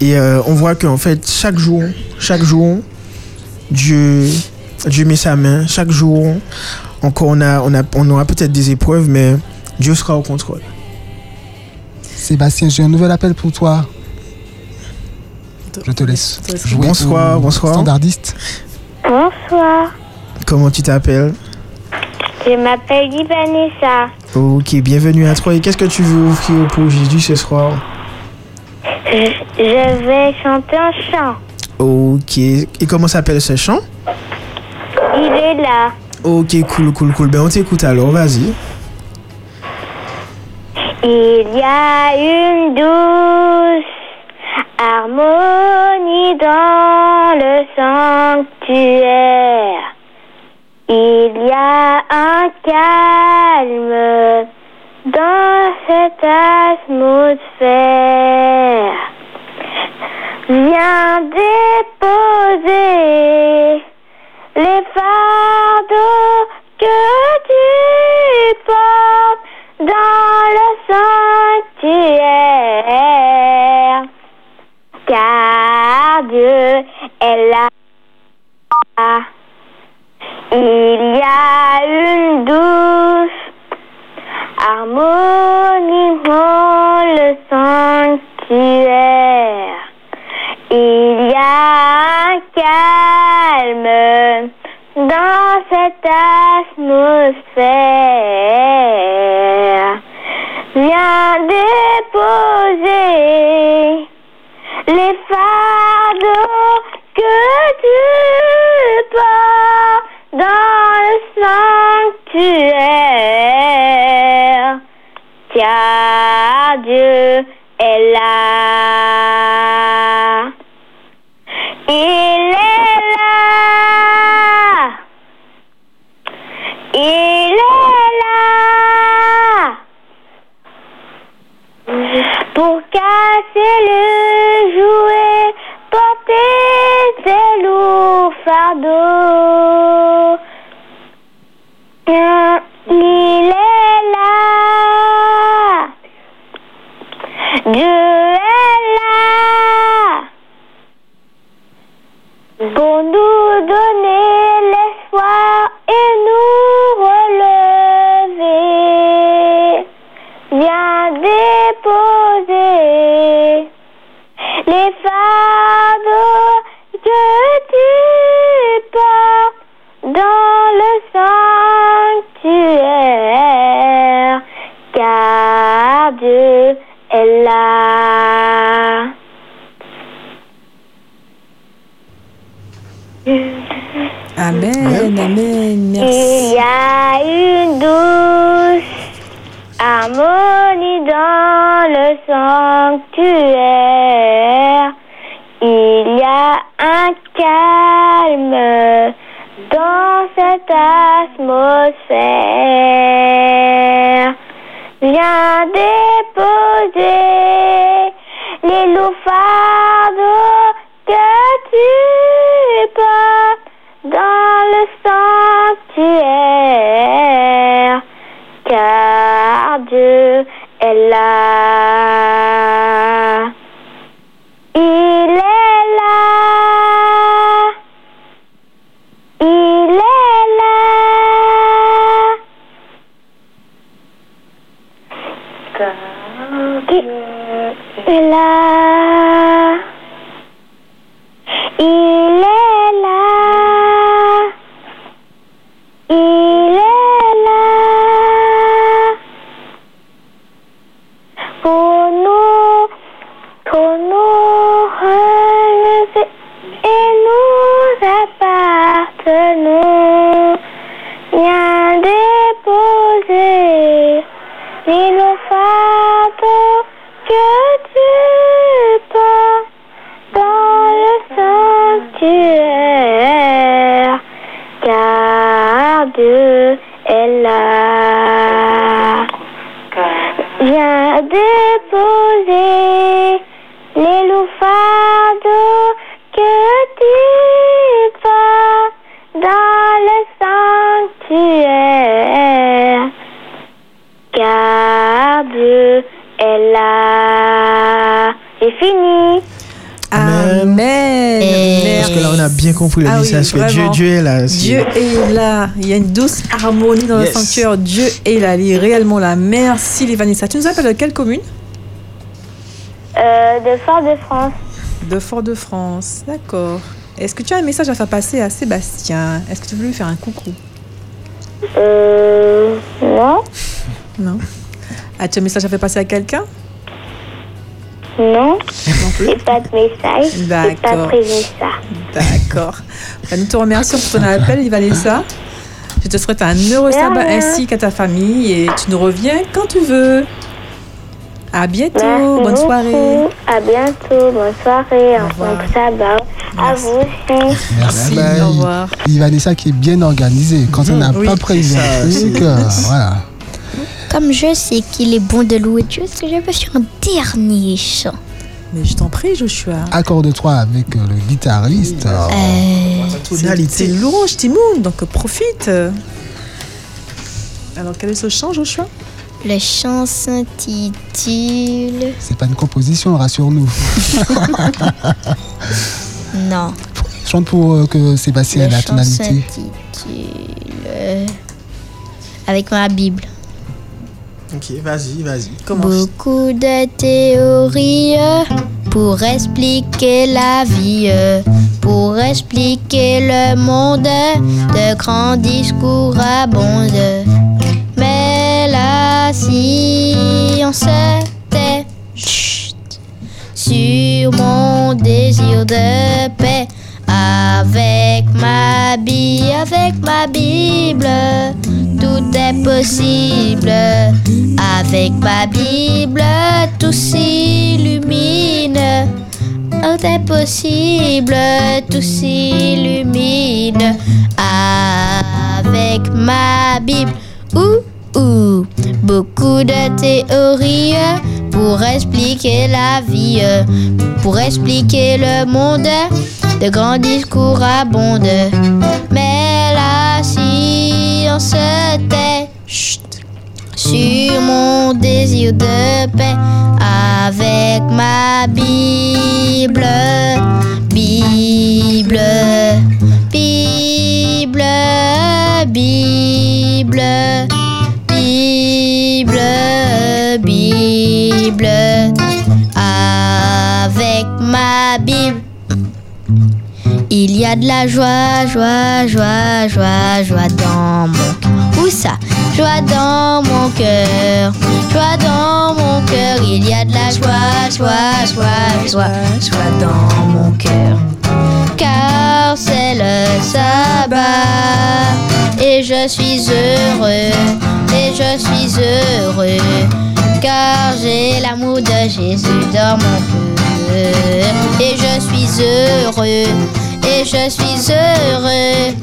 Et euh, on voit qu'en fait, chaque jour, chaque jour, Dieu, Dieu met sa main. Chaque jour, encore on, a, on, a, on aura peut-être des épreuves, mais Dieu sera au contrôle. Sébastien, j'ai un nouvel appel pour toi. Je te laisse. bonsoir, bonsoir. Standardiste. Bonsoir. Comment tu t'appelles? Je m'appelle Vanessa. Ok, bienvenue à toi. Et qu'est-ce que tu veux offrir pour Jésus ce soir? Je vais chanter un chant. Ok. Et comment s'appelle ce chant? Il est là. Ok, cool, cool, cool. Ben, on t'écoute alors, vas-y. Il y a une douce harmonie dans le sanctuaire. Il y a un calme dans cette atmosphère. Viens déposer les fardeaux que tu portes dans le sanctuaire. Car Dieu est là. Il y a une douce harmonie dans le sanctuaire. Il y a un calme dans cette atmosphère. Viens déposer les fardeaux sanctuaire. Car Dieu est là. Il est là. Il est là. Pour casser le jouet, porter tes lourds fardeaux. Déposer les fardeaux que tu portes dans le sanctuaire, car Dieu est là. Amen, amen, merci. Il y a une douce dans le sanctuaire. Il y a un calme dans cette atmosphère. Viens déposer là. Il est là. Il est là. Il est là. Bien compris le Ah oui, message que Dieu, est là. Dieu est là. Il y a une douce harmonie dans Yes. le sanctuaire. Dieu est là. Il est réellement là. Merci, les Vanessa. Tu nous appelles de quelle commune? Euh, de Fort-de-France. De Fort-de-France. D'accord. Est-ce que tu as un message à faire passer à Sébastien? Est-ce que tu veux lui faire un coucou? Euh, non. Non. As-tu un message à faire passer à quelqu'un? Non, j'ai pas de message. J'ai pas D'accord. prévu ça. D'accord. Bah, nous te remercions pour ton appel, Vanessa. Je te souhaite un heureux sabbat ainsi qu'à ta famille et tu nous reviens quand tu veux. À bientôt. Merci Bonne beaucoup. soirée. À bientôt. Bonne soirée. En bon sabbat. À vous aussi. Merci. Bye. Au revoir. Vanessa qui est bien organisée. Quand on n'a Oui, pas prévu un truc, c'est- euh, voilà. Comme je sais qu'il est bon de louer Dieu, que je vais faire un dernier chant Mais je t'en prie, Joshua. Accorde-toi avec euh, le guitariste. euh, Euh, C'est Tonalité. louange Timoun, donc profite. Alors, quel est ce chant, Joshua? Le chant s'intitule... C'est pas une composition, rassure-nous. Non. Chante pour euh, que Sébastien ait Le la chant tonalité. s'intitule... euh, Avec ma Bible. Ok, vas-y, vas-y. Beaucoup de théories pour expliquer la vie, pour expliquer le monde, de grands discours abondent. Mais la science chut, sur mon désir de paix. Avec ma Bible, avec ma Bible, tout est possible. Avec ma Bible, tout s'illumine. Tout est possible, tout s'illumine. Avec ma Bible, ouh, ouh, beaucoup de théories pour expliquer la vie, pour expliquer le monde. De grands discours abondent, mais la science tait sur mon désir de paix avec ma Bible, Bible, Bible, Bible, Bible, Bible, avec ma Bible. Il y a de la joie, joie, joie, joie, joie dans mon cœur. Où ça? Joie dans mon cœur, joie dans mon cœur. Il y a de la joie, joie, joie, joie, joie dans mon cœur. Car c'est le sabbat et je suis heureux, et je suis heureux. Car j'ai l'amour de Jésus dans mon cœur. Et je suis heureux, et je suis heureux.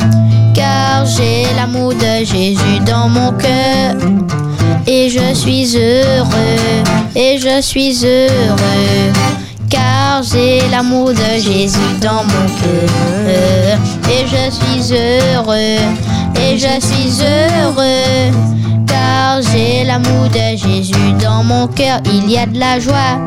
Car j'ai l'amour de Jésus dans mon cœur. Et je suis heureux, et je suis heureux. Car j'ai l'amour de Jésus dans mon cœur. Et je suis heureux, et je suis heureux. Car j'ai l'amour de Jésus dans mon cœur. Il y a de la joie.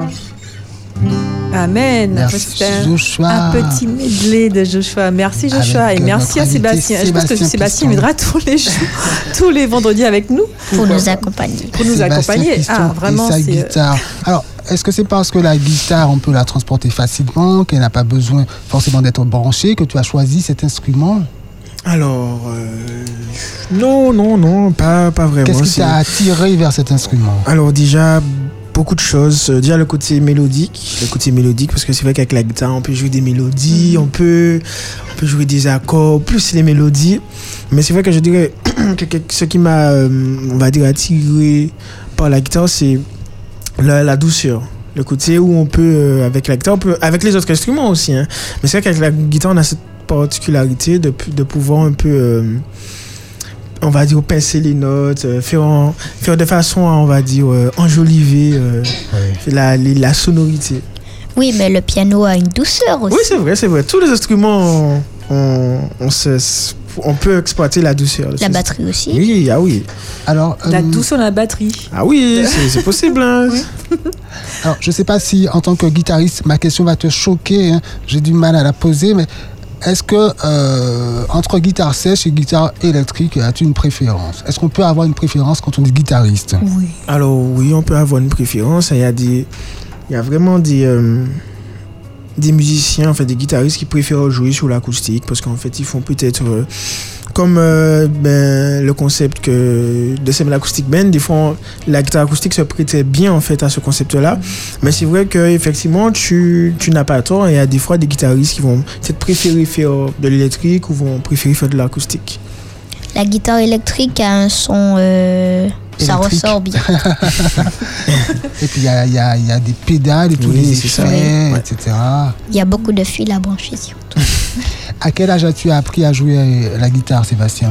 Amen. Merci, un- Joshua. Un petit medley de Joshua. Merci Joshua Avec, et euh, merci à Sébastien. Je pense que Sébastien viendra tous les jours, tous les vendredis avec nous. Pour nous accompagner. Pour nous Sébastien accompagner. Piston Ah, vraiment, et sa c'est. guitare. Alors, est-ce que c'est parce que la guitare, on peut la transporter facilement, qu'elle n'a pas besoin forcément d'être branchée, que tu as choisi cet instrument? Alors, euh, non, non, non, pas, pas vraiment. Qu'est-ce qui t'a attiré vers cet instrument? Alors déjà, beaucoup de choses. Euh, Déjà le côté mélodique, le côté mélodique, parce que c'est vrai qu'avec la guitare, on peut jouer des mélodies, on, peut, on peut jouer des accords, plus les mélodies. Mais c'est vrai que je dirais que que- ce qui m'a, euh, on va dire, attiré par la guitare, c'est la, la douceur. Le côté où on peut, euh, avec la guitare, on peut, avec les autres instruments aussi, hein. mais c'est vrai qu'avec la guitare, on a cette particularité de, de pouvoir un peu, euh, on va dire, pincer les notes, euh, faire, en- faire de façon, à, on va dire, euh, enjoliver euh, la, les- la sonorité. Oui, mais le piano a une douceur aussi. Oui, c'est vrai, c'est vrai. Tous les instruments, on, on, se- on peut exploiter la douceur. La batterie aussi. Oui, ah oui. Alors, La euh, douceur la batterie. Ah oui, c'est c'est possible. Hein. alors, je ne sais pas si, en tant que guitariste, ma question va te choquer. hein. J'ai du mal à la poser, mais est-ce que euh, entre guitare sèche et guitare électrique, as-tu une préférence? Est-ce qu'on peut avoir une préférence quand on est guitariste? Oui. Alors oui, on peut avoir une préférence. Il y a, des, il y a vraiment des, euh, des musiciens, en des guitaristes qui préfèrent jouer sur l'acoustique parce qu'en fait, ils font peut-être euh, comme euh, ben, le concept que de Semi Acoustic Band, des fois la guitare acoustique se prêtait bien en fait à ce concept-là. Mais c'est vrai que effectivement tu, tu n'as pas tort. Il y a des fois des guitaristes qui vont peut-être préférer faire de l'électrique ou vont préférer faire de l'acoustique. La guitare électrique a un son. euh, ça Électrique. ressort bien. Et puis il y a, il y a- il y a des pédales et tous Oui, les ça. etc. Il y a beaucoup de fils à brancher. À quel âge as-tu appris à jouer la guitare, Sébastien?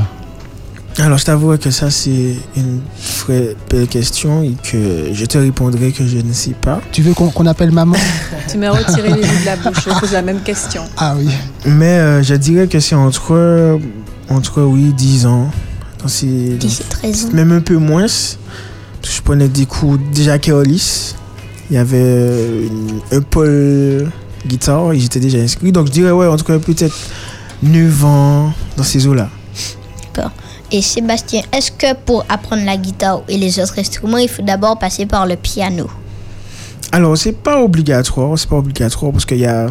Alors je t'avoue que ça c'est une vraie belle question et que je te répondrai que je ne sais pas. Tu veux qu'on appelle maman? Tu m'as retiré les de la bouche. Je pose la même question. Ah oui. Mais euh, je dirais que c'est entre, entre oui, 10 ans. Dans ces- dans- 10 et 13 ans. même un peu moins. Je prenais des coups déjà à Keolis. Il y avait une- un pôle guitare et j'étais déjà inscrit. Donc je dirais, ouais, en tout cas, peut-être 9 ans dans ces eaux-là. Et Sébastien, est-ce que pour apprendre la guitare et les autres instruments, il faut d'abord passer par le piano? Alors, c'est pas obligatoire, c'est pas obligatoire parce qu'il y a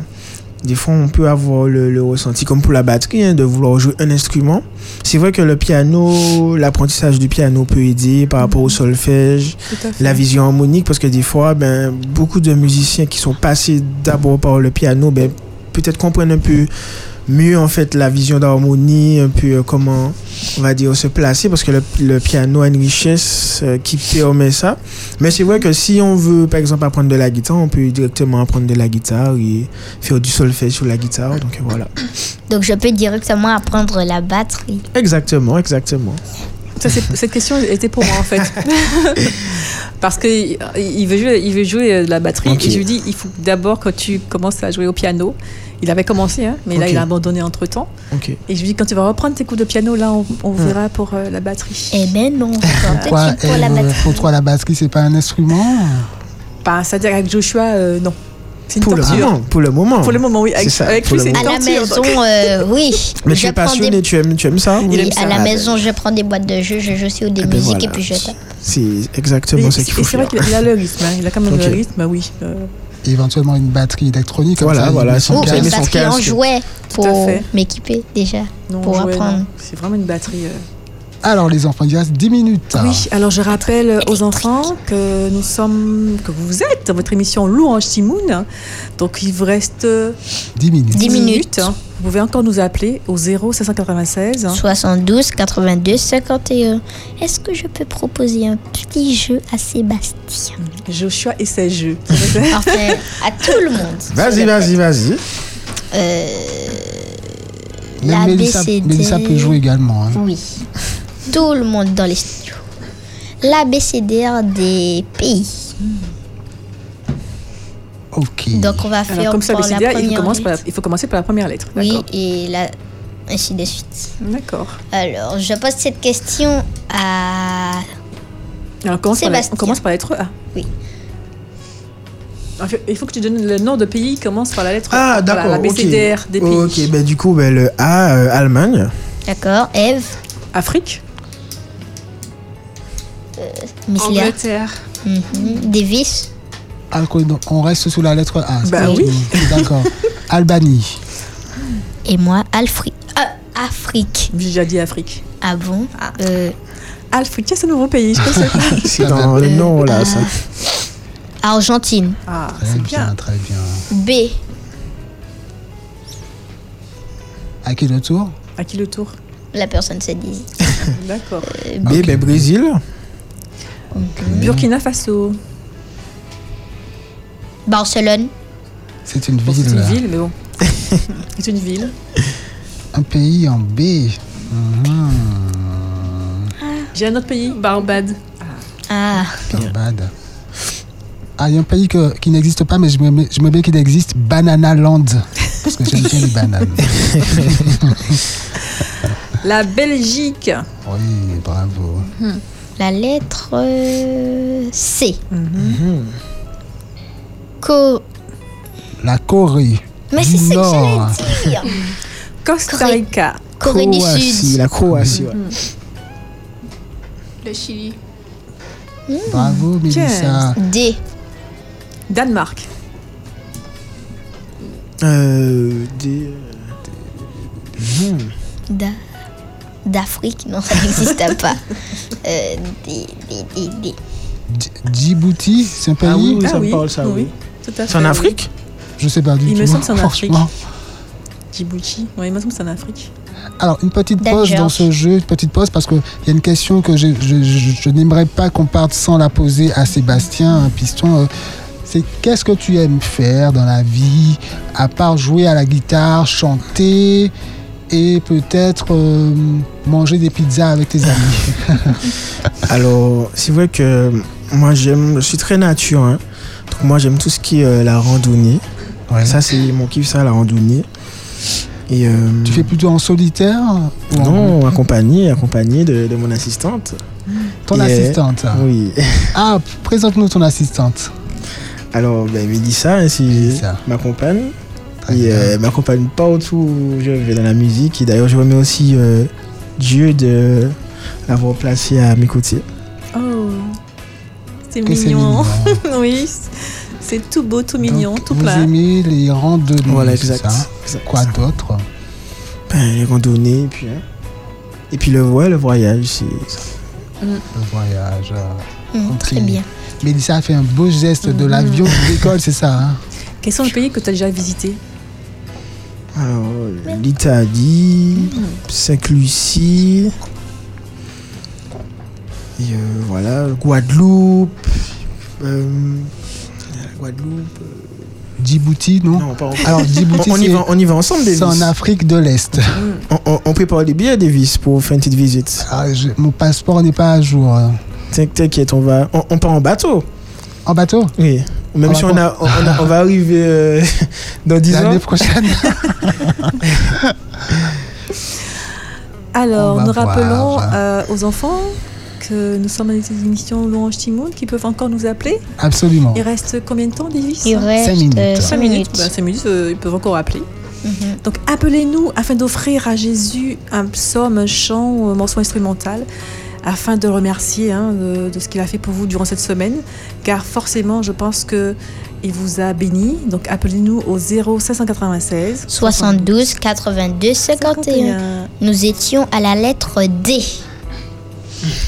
des fois on peut avoir le, le ressenti comme pour la batterie hein, de vouloir jouer un instrument. C'est vrai que le piano, l'apprentissage du piano peut aider par rapport au solfège, à fait. la vision harmonique parce que des fois ben beaucoup de musiciens qui sont passés d'abord par le piano ben peut-être comprennent un peu mieux en fait la vision d'harmonie un peu euh, comment on va dire se placer parce que le, le piano a une richesse euh, qui permet ça mais c'est vrai que si on veut par exemple apprendre de la guitare on peut directement apprendre de la guitare et faire du solfège sur la guitare donc voilà Donc je peux directement apprendre la batterie. exactement exactement Ça, c'est- cette question était pour moi en fait. Parce qu'il il veut jouer, il veut jouer euh, de la batterie et je lui dis il faut d'abord que tu commences à jouer au piano. Il avait commencé, hein, mais là il a abandonné entre temps. Et je lui dis quand tu vas reprendre tes coups de piano, là on, on verra pour euh, la batterie. Eh ben non, Quoi, que pour la Ève, batterie. pour toi, la batterie, c'est pas un instrument Bah, C'est-à-dire avec Joshua, euh, non. Une pour le moment pour le moment Pour le moment, oui. Avec, ça, avec lui, c'est À la maison, euh, oui. mais tu je es passionné des... tu aimes tu aimes ça? Oui, aime ça. à la Ah, maison, je prends des boîtes de jeux, je joue aussi ou des Eh ben musiques voilà. et puis je tape. c'est Et, exactement ce qu'il et faut c'est vrai qu'il a le rythme, hein. il a quand même le rythme, oui. euh, Éventuellement une batterie électronique. comme Voilà, ça, il voilà, son casque. une son batterie en casque. jouet Tout à pour fait. m'équiper déjà. non, Pour jouer, apprendre. C'est vraiment une batterie. euh. Alors, les enfants, il reste 10 minutes. Oui, alors je rappelle aux enfants que nous sommes, que vous êtes dans votre émission Louange Timoun. Donc il vous reste 10 minutes. 10 minutes. Vous pouvez encore nous appeler au 0 796. hein. 72, 82, 51. Est-ce que je peux proposer un petit jeu à Sébastien? Joshua et ses jeux. Enfin, à tout le monde. Vas-y, vas-y, vas-y. Euh, Même Mélissa. Mélissa peut jouer également. hein. Oui. Tout le monde dans les studios. L'ABCDR des pays. Ok. Donc on va faire Alors comme ça, pour la BCDA, il, première faut commencer par la- lettre. il faut commencer par la première lettre. Oui, D'accord. et là, ainsi de suite. D'accord. Alors, je pose cette question à... Alors on commence, par la, on commence par la lettre A. Oui. En fait, Il faut que tu donnes le nom de pays qui commence par la lettre Ah, A. d'accord. Voilà, la. BCDR des pays. Ok, ben du coup, ben, le A, euh, Allemagne. D'accord, Eve, Afrique, Mislia, Angleterre. mhm, Davis, donc, on reste sous la lettre A. Bah oui. D'accord. Albanie. et moi, Alfri... Ah, Afrique. j'ai déjà dit Afrique. Ah bon Euh, Afrique, c'est un nouveau pays, je pensais pas. C'est dans le nom, là, ça. Argentine. Ah, c'est bien, bien. très bien. B. À qui le tour? À qui le tour? La personne se dit. D'accord. B, ben, Brésil. Burkina Faso. Barcelone. C'est une ville. c'est une là. ville, mais bon. c'est une ville. Un pays en B. Mhm. J'ai un autre pays. Barbade. Ah, Barbade. Ah, il y a un pays que- qui n'existe pas, mais je me je me mets qu'il existe. Banana Land. Parce que j'aime bien les bananes. La Belgique. Oui, bravo. La lettre euh, C. Mhm. Co... La Corée. Mais c'est ce que j'allais dire. Costa Corée. Rica. Corée du Croatie, Sud. la Croatie, ouais. Le Chili. Bravo, Mélissa. D. Danemark. Euh, des... Hmm. Da. d'Afrique. Non, ça n'existe pas. Euh, des, des, des, des- Djibouti, c'est un pays Ah oui, oui, Ah ça me oui, parle, ça, oui. Tout à C'est en Afrique Je sais pas du Il tout. me semble que c'est en Afrique. franchement. Djibouti. Il me semble que c'est en Afrique. Alors, une petite D'accord. pause dans ce jeu, une petite pause parce qu'il y a une question que je, je- je- je n'aimerais pas qu'on parte sans la poser à Sébastien Piston. euh, C'est qu'est-ce que tu aimes faire dans la vie, à part jouer à la guitare, chanter et peut-être euh, manger des pizzas avec tes amis Alors, c'est vrai que moi, j'aime, je suis très nature. hein. Donc, moi, j'aime tout ce qui est euh, la randonnée. Ça, c'est mon kiff, ça, la randonnée. Et, euh, Tu fais plutôt en solitaire ou en- Non, accompagné, accompagné de, de mon assistante. Ton Et, assistante. Oui. Ah, présente-nous ton assistante. Alors, ben, Mélissa, hein, c'est Mélissa. ma compagne. Bien. euh, m'accompagne partout où je vais dans la musique. Et d'ailleurs, je remets aussi euh, Dieu de l'avoir placé à mes côtés. Oh, c'est mignon. mignon. oui, c'est tout beau, tout mignon, Donc, tout vous plat. aimez les randonnées, Voilà, c'est exact. ça Exact. Quoi d'autre Ben, les randonnées, et puis, hein. et puis le, ouais, le voyage, c'est Le voyage. euh, compris. très bien. Mélissa a fait un beau geste de l'avion de l'école, c'est ça hein Quels sont les pays que tu as déjà visités? Alors, l'Italie, Sainte-Lucie, et euh, voilà, Guadeloupe, euh, Guadeloupe. euh, Djibouti, non, non, pas encore. Alors Djibouti, on, on y va, on y va ensemble, Davis. c'est en Afrique de l'Est. On, on- on prépare des billets, Davis, pour faire une petite visite. Ah, je- mon passeport n'est pas à jour. hein. T'inquiète, on va, on, on part en bateau. En bateau? Oui. Même si on, bateau. a, on, on a- on va arriver euh, dans 10 ans. L'année prochaine Alors, nous rappelons voir. euh, aux enfants que nous sommes dans une émission Louange Timoun qui peuvent encore nous appeler. Absolument. Il reste combien de temps, Davis? Il reste Cinq minutes. euh, 5 cinq minutes. minutes. Ben, cinq minutes, euh, ils peuvent encore appeler. Mhm. Donc appelez-nous afin d'offrir à Jésus un psaume, un chant ou un morceau instrumental afin de le remercier hein, de, de ce qu'il a fait pour vous durant cette semaine. Car forcément, je pense que il vous a béni. Donc appelez-nous au 0596 72 82 51. Nous étions à la lettre D.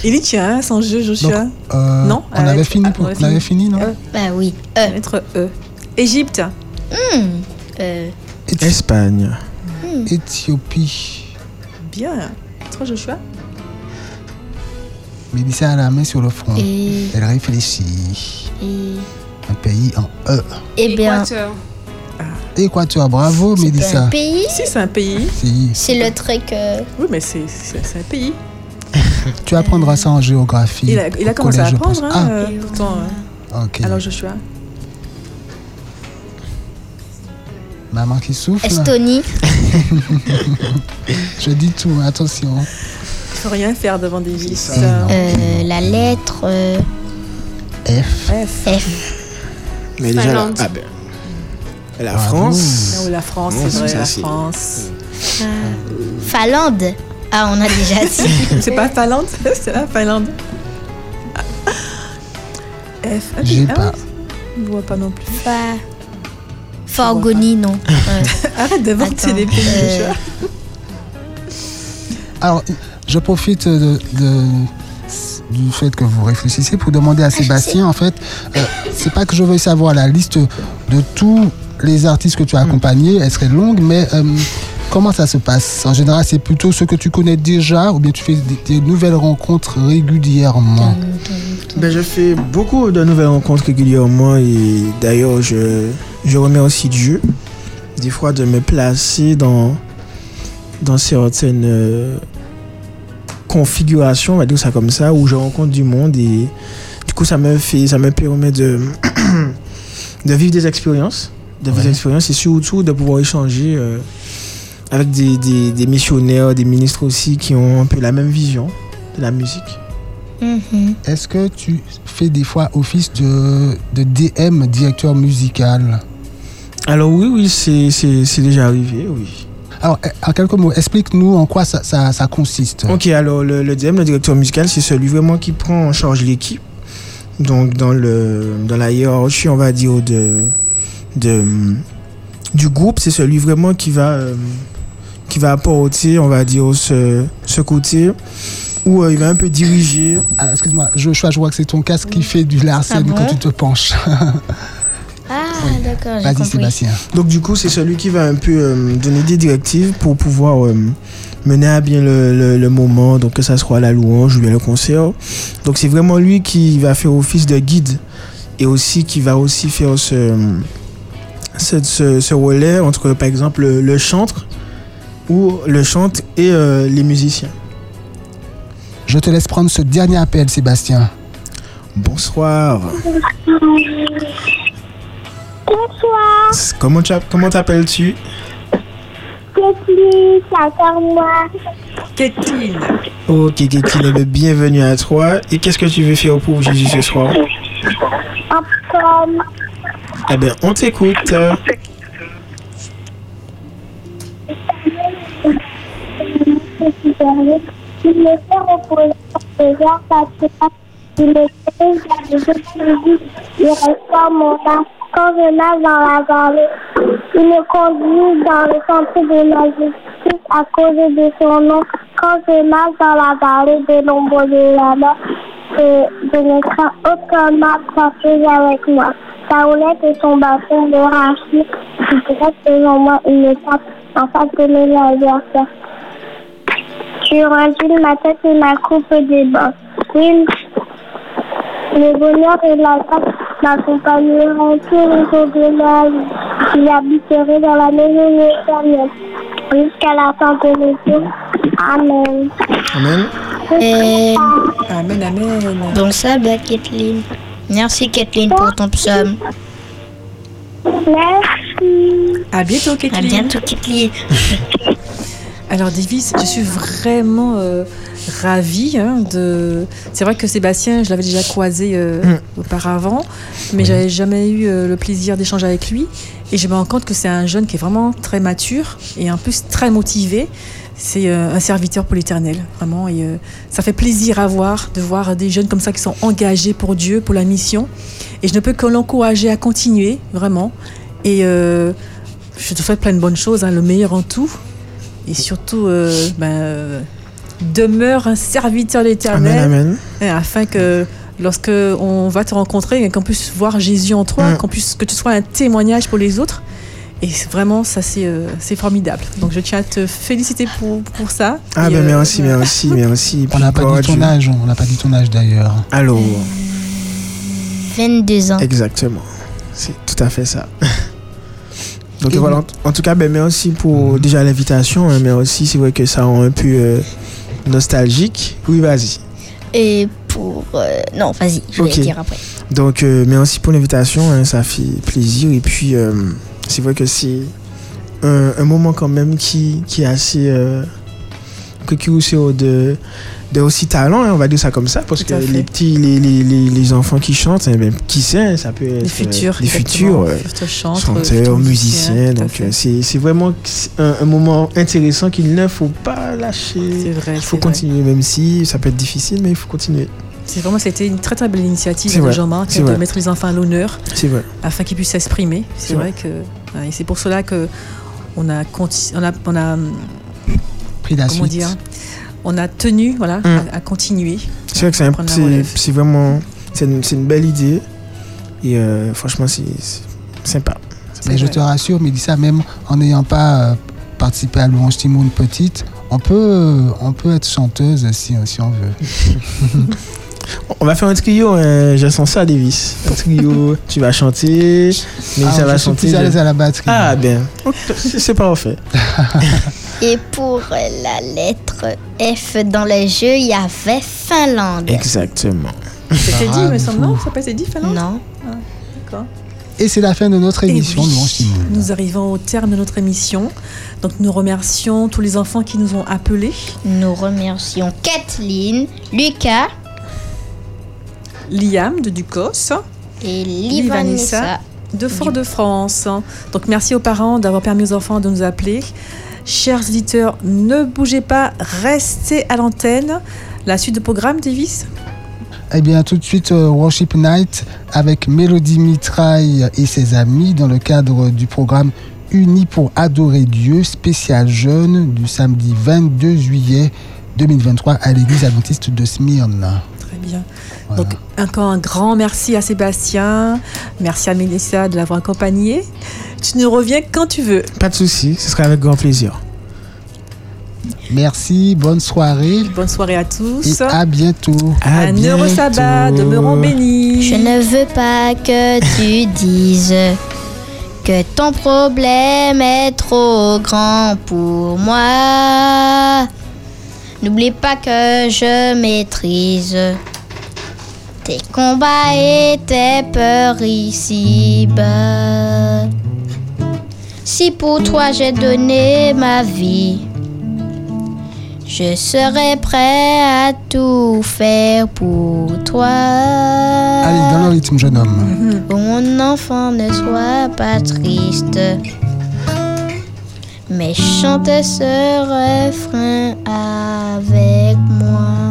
Il y tient, hein, son jeu, Joshua. Euh, Non, on euh, avait fini, pour- on avait on avait fini. non Euh, Bah oui. La Euh, lettre E. Égypte. hmm, euh, Espagne. Éthiopie. Bien. Toi, Joshua Mélissa a la main sur le front. et, Elle réfléchit. et, Un pays en E. eh bien, Équateur. Équateur, bravo c'est Mélissa. un pays? Si, c'est un pays. Si. C'est le truc. euh, Oui, mais c'est c'est- c'est un pays. Tu apprendras ça en géographie. Il a, il a au commencé à apprendre, hein, euh, Et pourtant. euh. Ah, ok. Alors, Joshua Maman qui souffle. Estonie. Je dis tout, attention. Rien faire devant des ça. Ça. euh, la lettre euh, F. F. F. Mais déjà, la, Finlande. ah ben, la Bravo. France. Ah la France, c'est vrai, la c'est- France. Finlande. Ah, on a déjà dit. C'est pas Finlande, c'est la Finlande. F. Ah, J'ai ah, pas. Je ne vois pas non plus. Fa... Fargoni, non. Euh, Arrête d'inventer des pays, euh. Alors, je profite de, de- du fait que vous réfléchissez pour demander à Sébastien, en fait, euh, c'est pas que je veuille savoir la liste de tous les artistes que tu as accompagnés, elle serait longue, mais euh, comment ça se passe? En général, c'est plutôt ceux que tu connais déjà ou bien tu fais des, des nouvelles rencontres régulièrement? Ben, je fais beaucoup de nouvelles rencontres régulièrement et d'ailleurs, je, je remets aussi Dieu des fois de me placer dans, dans certaines configurations, on va dire ça comme ça, où je rencontre du monde et du coup, ça me fait, ça me permet de, de vivre des expériences, de vivre Ouais. des expériences et surtout de pouvoir échanger euh, avec des, des, des missionnaires, des ministres aussi qui ont un peu la même vision de la musique. mhm. Est-ce que tu fais des fois office de, de DM, directeur musical? Alors oui, oui, c'est déjà arrivé, oui. Alors, eh, en quelques mots, explique-nous en quoi ça, ça- ça consiste. Ok, alors le, le DM, le directeur musical, c'est celui vraiment qui prend en charge l'équipe. Donc dans, le, dans la hiérarchie, on va dire, de, de, du groupe, c'est celui vraiment qui va, euh, qui va apporter, on va dire, ce, ce côté où euh, il va un peu diriger. Ah, Excuse-moi, Joshua, je vois que c'est ton casque qui fait du larcène Ah bon quand tu te penches. Ah, d'accord, Vas-y. Sébastien. Donc du coup, c'est celui qui va un peu euh, donner des directives pour pouvoir euh, mener à bien le, le- le moment, donc que ça soit la louange ou bien le concert. Donc c'est vraiment lui qui va faire office de guide et aussi qui va aussi faire ce, ce, ce- ce relais entre par exemple le, le chantre ou le chante et euh, les musiciens. Je te laisse prendre ce dernier appel, Sébastien. Bonsoir. Bonsoir, Comment comment t'appelles-tu Kathleen, ça sert moi. Kathleen, Ok, eh bien, bienvenue à toi. Et qu'est-ce que tu veux faire pour Jésus ce soir pomme, Eh bien, on t'écoute. il me fait reposer les heures passages. Il me fait des choses il restaure mon âme. Quand je nage dans la vallée, il me conduit dans le centre de ma justice à cause de son nom. Quand je nage dans la vallée de l'ombre de la mort, je, je ne crains aucun mal passé avec moi. Sa houlette et son bâton de rachis, qui dresse devant moi une étape en face de mes adversaires. Tu ma tête et ma coupe déborde. Oui, le bonheur et la grâce m'accompagneront tous les jours de ma vie. J'habiterai dans la maison de l'éternel jusqu'à la fin de l'été. Amen. Amen. Et amen, amen. donc ça, bah, Kathleen. Merci Kathleen pour ton psaume. Merci. À bientôt, À Kathleen. bientôt Kathleen. Alors Davis, je suis vraiment euh, ravie hein, de. C'est vrai que Sébastien, je l'avais déjà croisé euh, Mm. auparavant, mais j'avais jamais eu euh, le plaisir d'échanger avec lui. Et je me rends compte que c'est un jeune qui est vraiment très mature et en plus très motivé. C'est euh, un serviteur pour l'Éternel, vraiment. Et ça fait plaisir à voir, de voir des jeunes comme ça qui sont engagés pour Dieu, pour la mission. Et je ne peux que l'encourager à continuer, vraiment. Et je te souhaite plein de bonnes choses, hein, le meilleur en tout. Et surtout, euh, ben, euh, demeure un serviteur de Amen, l'Éternel, amen. hein, afin que lorsque on va te rencontrer, qu'on puisse voir Jésus en toi, Mm. qu'on puisse que tu sois un témoignage pour les autres. Et vraiment, ça, c'est euh, c'est formidable. Donc, je tiens à te féliciter pour, pour ça. Ah ben euh, merci, merci, merci. On n'a pas dit ton âge, on n'a pas dit ton âge d'ailleurs. Alors, 22 ans. exactement. C'est tout à fait ça. Donc Et voilà, en, en tout cas, ben merci pour déjà l'invitation, hein, mais aussi c'est vrai que ça rend un peu euh, nostalgique. Oui, vas-y. Et pour... euh, non, vas-y, je vais Ok. le dire après. Donc euh, merci pour l'invitation, hein, ça fait plaisir. Et puis c'est vrai que c'est un, un moment quand même qui, qui est assez... Euh, que euh, de, de aussi talent, hein, on va dire ça comme ça, parce que les petits, les, les, les, les enfants qui chantent, eh ben, qui sait, ça peut être Les futurs. euh, les futurs euh, futurs chantres, chanteurs, musiciens. Donc euh, c'est vraiment un, un moment intéressant qu'il ne faut pas lâcher. Vrai. Il faut vrai. continuer, même si ça peut être difficile, mais il faut continuer. C'est vraiment, c'était une très très belle initiative de Jean-Marc de vrai. mettre les enfants à l'honneur afin qu'ils puissent s'exprimer. C'est vrai que ouais, et c'est pour cela que on a conti- on a, on a Pris la comment suite. dire on a tenu voilà Mm. à, à continuer. C'est vrai que c'est un- Prendre la c'est relève. c'est vraiment c'est une, belle idée et euh, franchement c'est c'est sympa. Mais je te rassure, Mélissa, même en n'ayant pas euh, participé à Louange Timoun petite, on peut, euh, on peut être chanteuse si, si on veut. On va faire un trio, hein, je sens ça Davis. Un trio, tu vas chanter, mais Ah, ça va je suis chanter. plus à je- à la batterie. Ah ben, c'est c'est parfait. Et pour euh, la lettre F dans le jeu, il y avait Finlande. Exactement. C'était dit, me semble, non. Ça pas été dit, Finlande? Non. D'accord. Et c'est la fin de notre Eh émission oui. Nous arrivons au terme de notre émission. Donc nous remercions tous les enfants qui nous ont appelés. Nous remercions Kathleen, Lucas Liam de Ducos. et Livanessa. De Fort-de-France. Donc merci aux parents d'avoir permis aux enfants de nous appeler. Chers auditeurs, ne bougez pas, restez à l'antenne. La suite de programme, Davis Eh bien, tout de suite, euh, Worship Night avec Mélodie Mitraille et ses amis dans le cadre du programme unis pour adorer Dieu, spécial jeune du samedi 22 juillet 2023 à l'église adventiste de Smyrne. Bien. Donc, encore un grand merci à Sébastien. Merci à Mélissa de l'avoir accompagné. Tu nous reviens quand tu veux. Pas de souci, ce sera avec grand plaisir. Merci, bonne soirée. Bonne soirée à tous. Et à bientôt. À un heureux sabbat, demeurons bénis. Je ne veux pas que tu dises que ton problème est trop grand pour moi. N'oublie pas que je maîtrise tes combats et tes peurs ici-bas. Si pour toi j'ai donné ma vie, je serai prêt à tout faire pour toi. Allez, dans le rythme, jeune homme. Mon enfant ne sois pas triste. Mais chante ce refrain avec moi.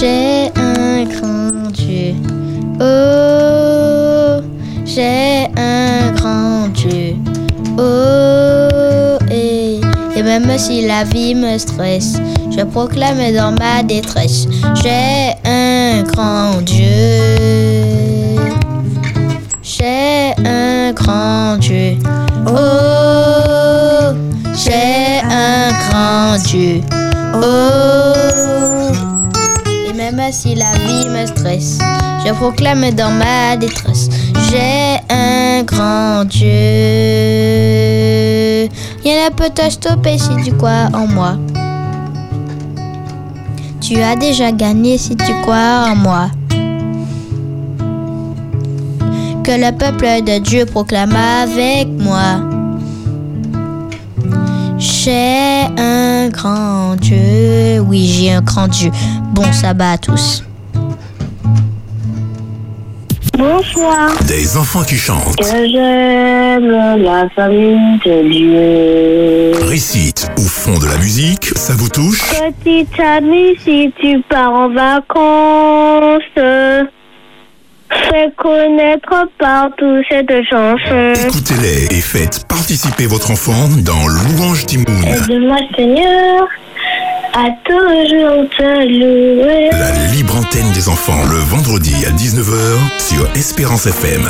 J'ai un grand Dieu. Oh, j'ai un grand Dieu. Oh, et, même si la vie me stresse, je proclame dans ma détresse. J'ai un grand Dieu. J'ai un grand Dieu. Oh, j'ai un grand Dieu. Oh, si la vie me stresse, je proclame dans ma détresse. J'ai un grand Dieu. Rien ne peut te stopper si tu crois en moi. Tu as déjà gagné si tu crois en moi. Que le peuple de Dieu proclame avec moi. J'ai un grand Dieu, oui j'ai un grand Dieu. Bon sabbat à tous. Bonsoir. Des enfants qui chantent. Que j'aime la famille de Dieu. Récitent ou font de la musique, ça vous touche Petite amie, si tu pars en vacances, fais connaître partout cette chanson. Écoutez-les et faites participer votre enfant dans Louange Timoun. Aide-moi Seigneur La libre antenne des enfants le vendredi à 19h sur Espérance FM.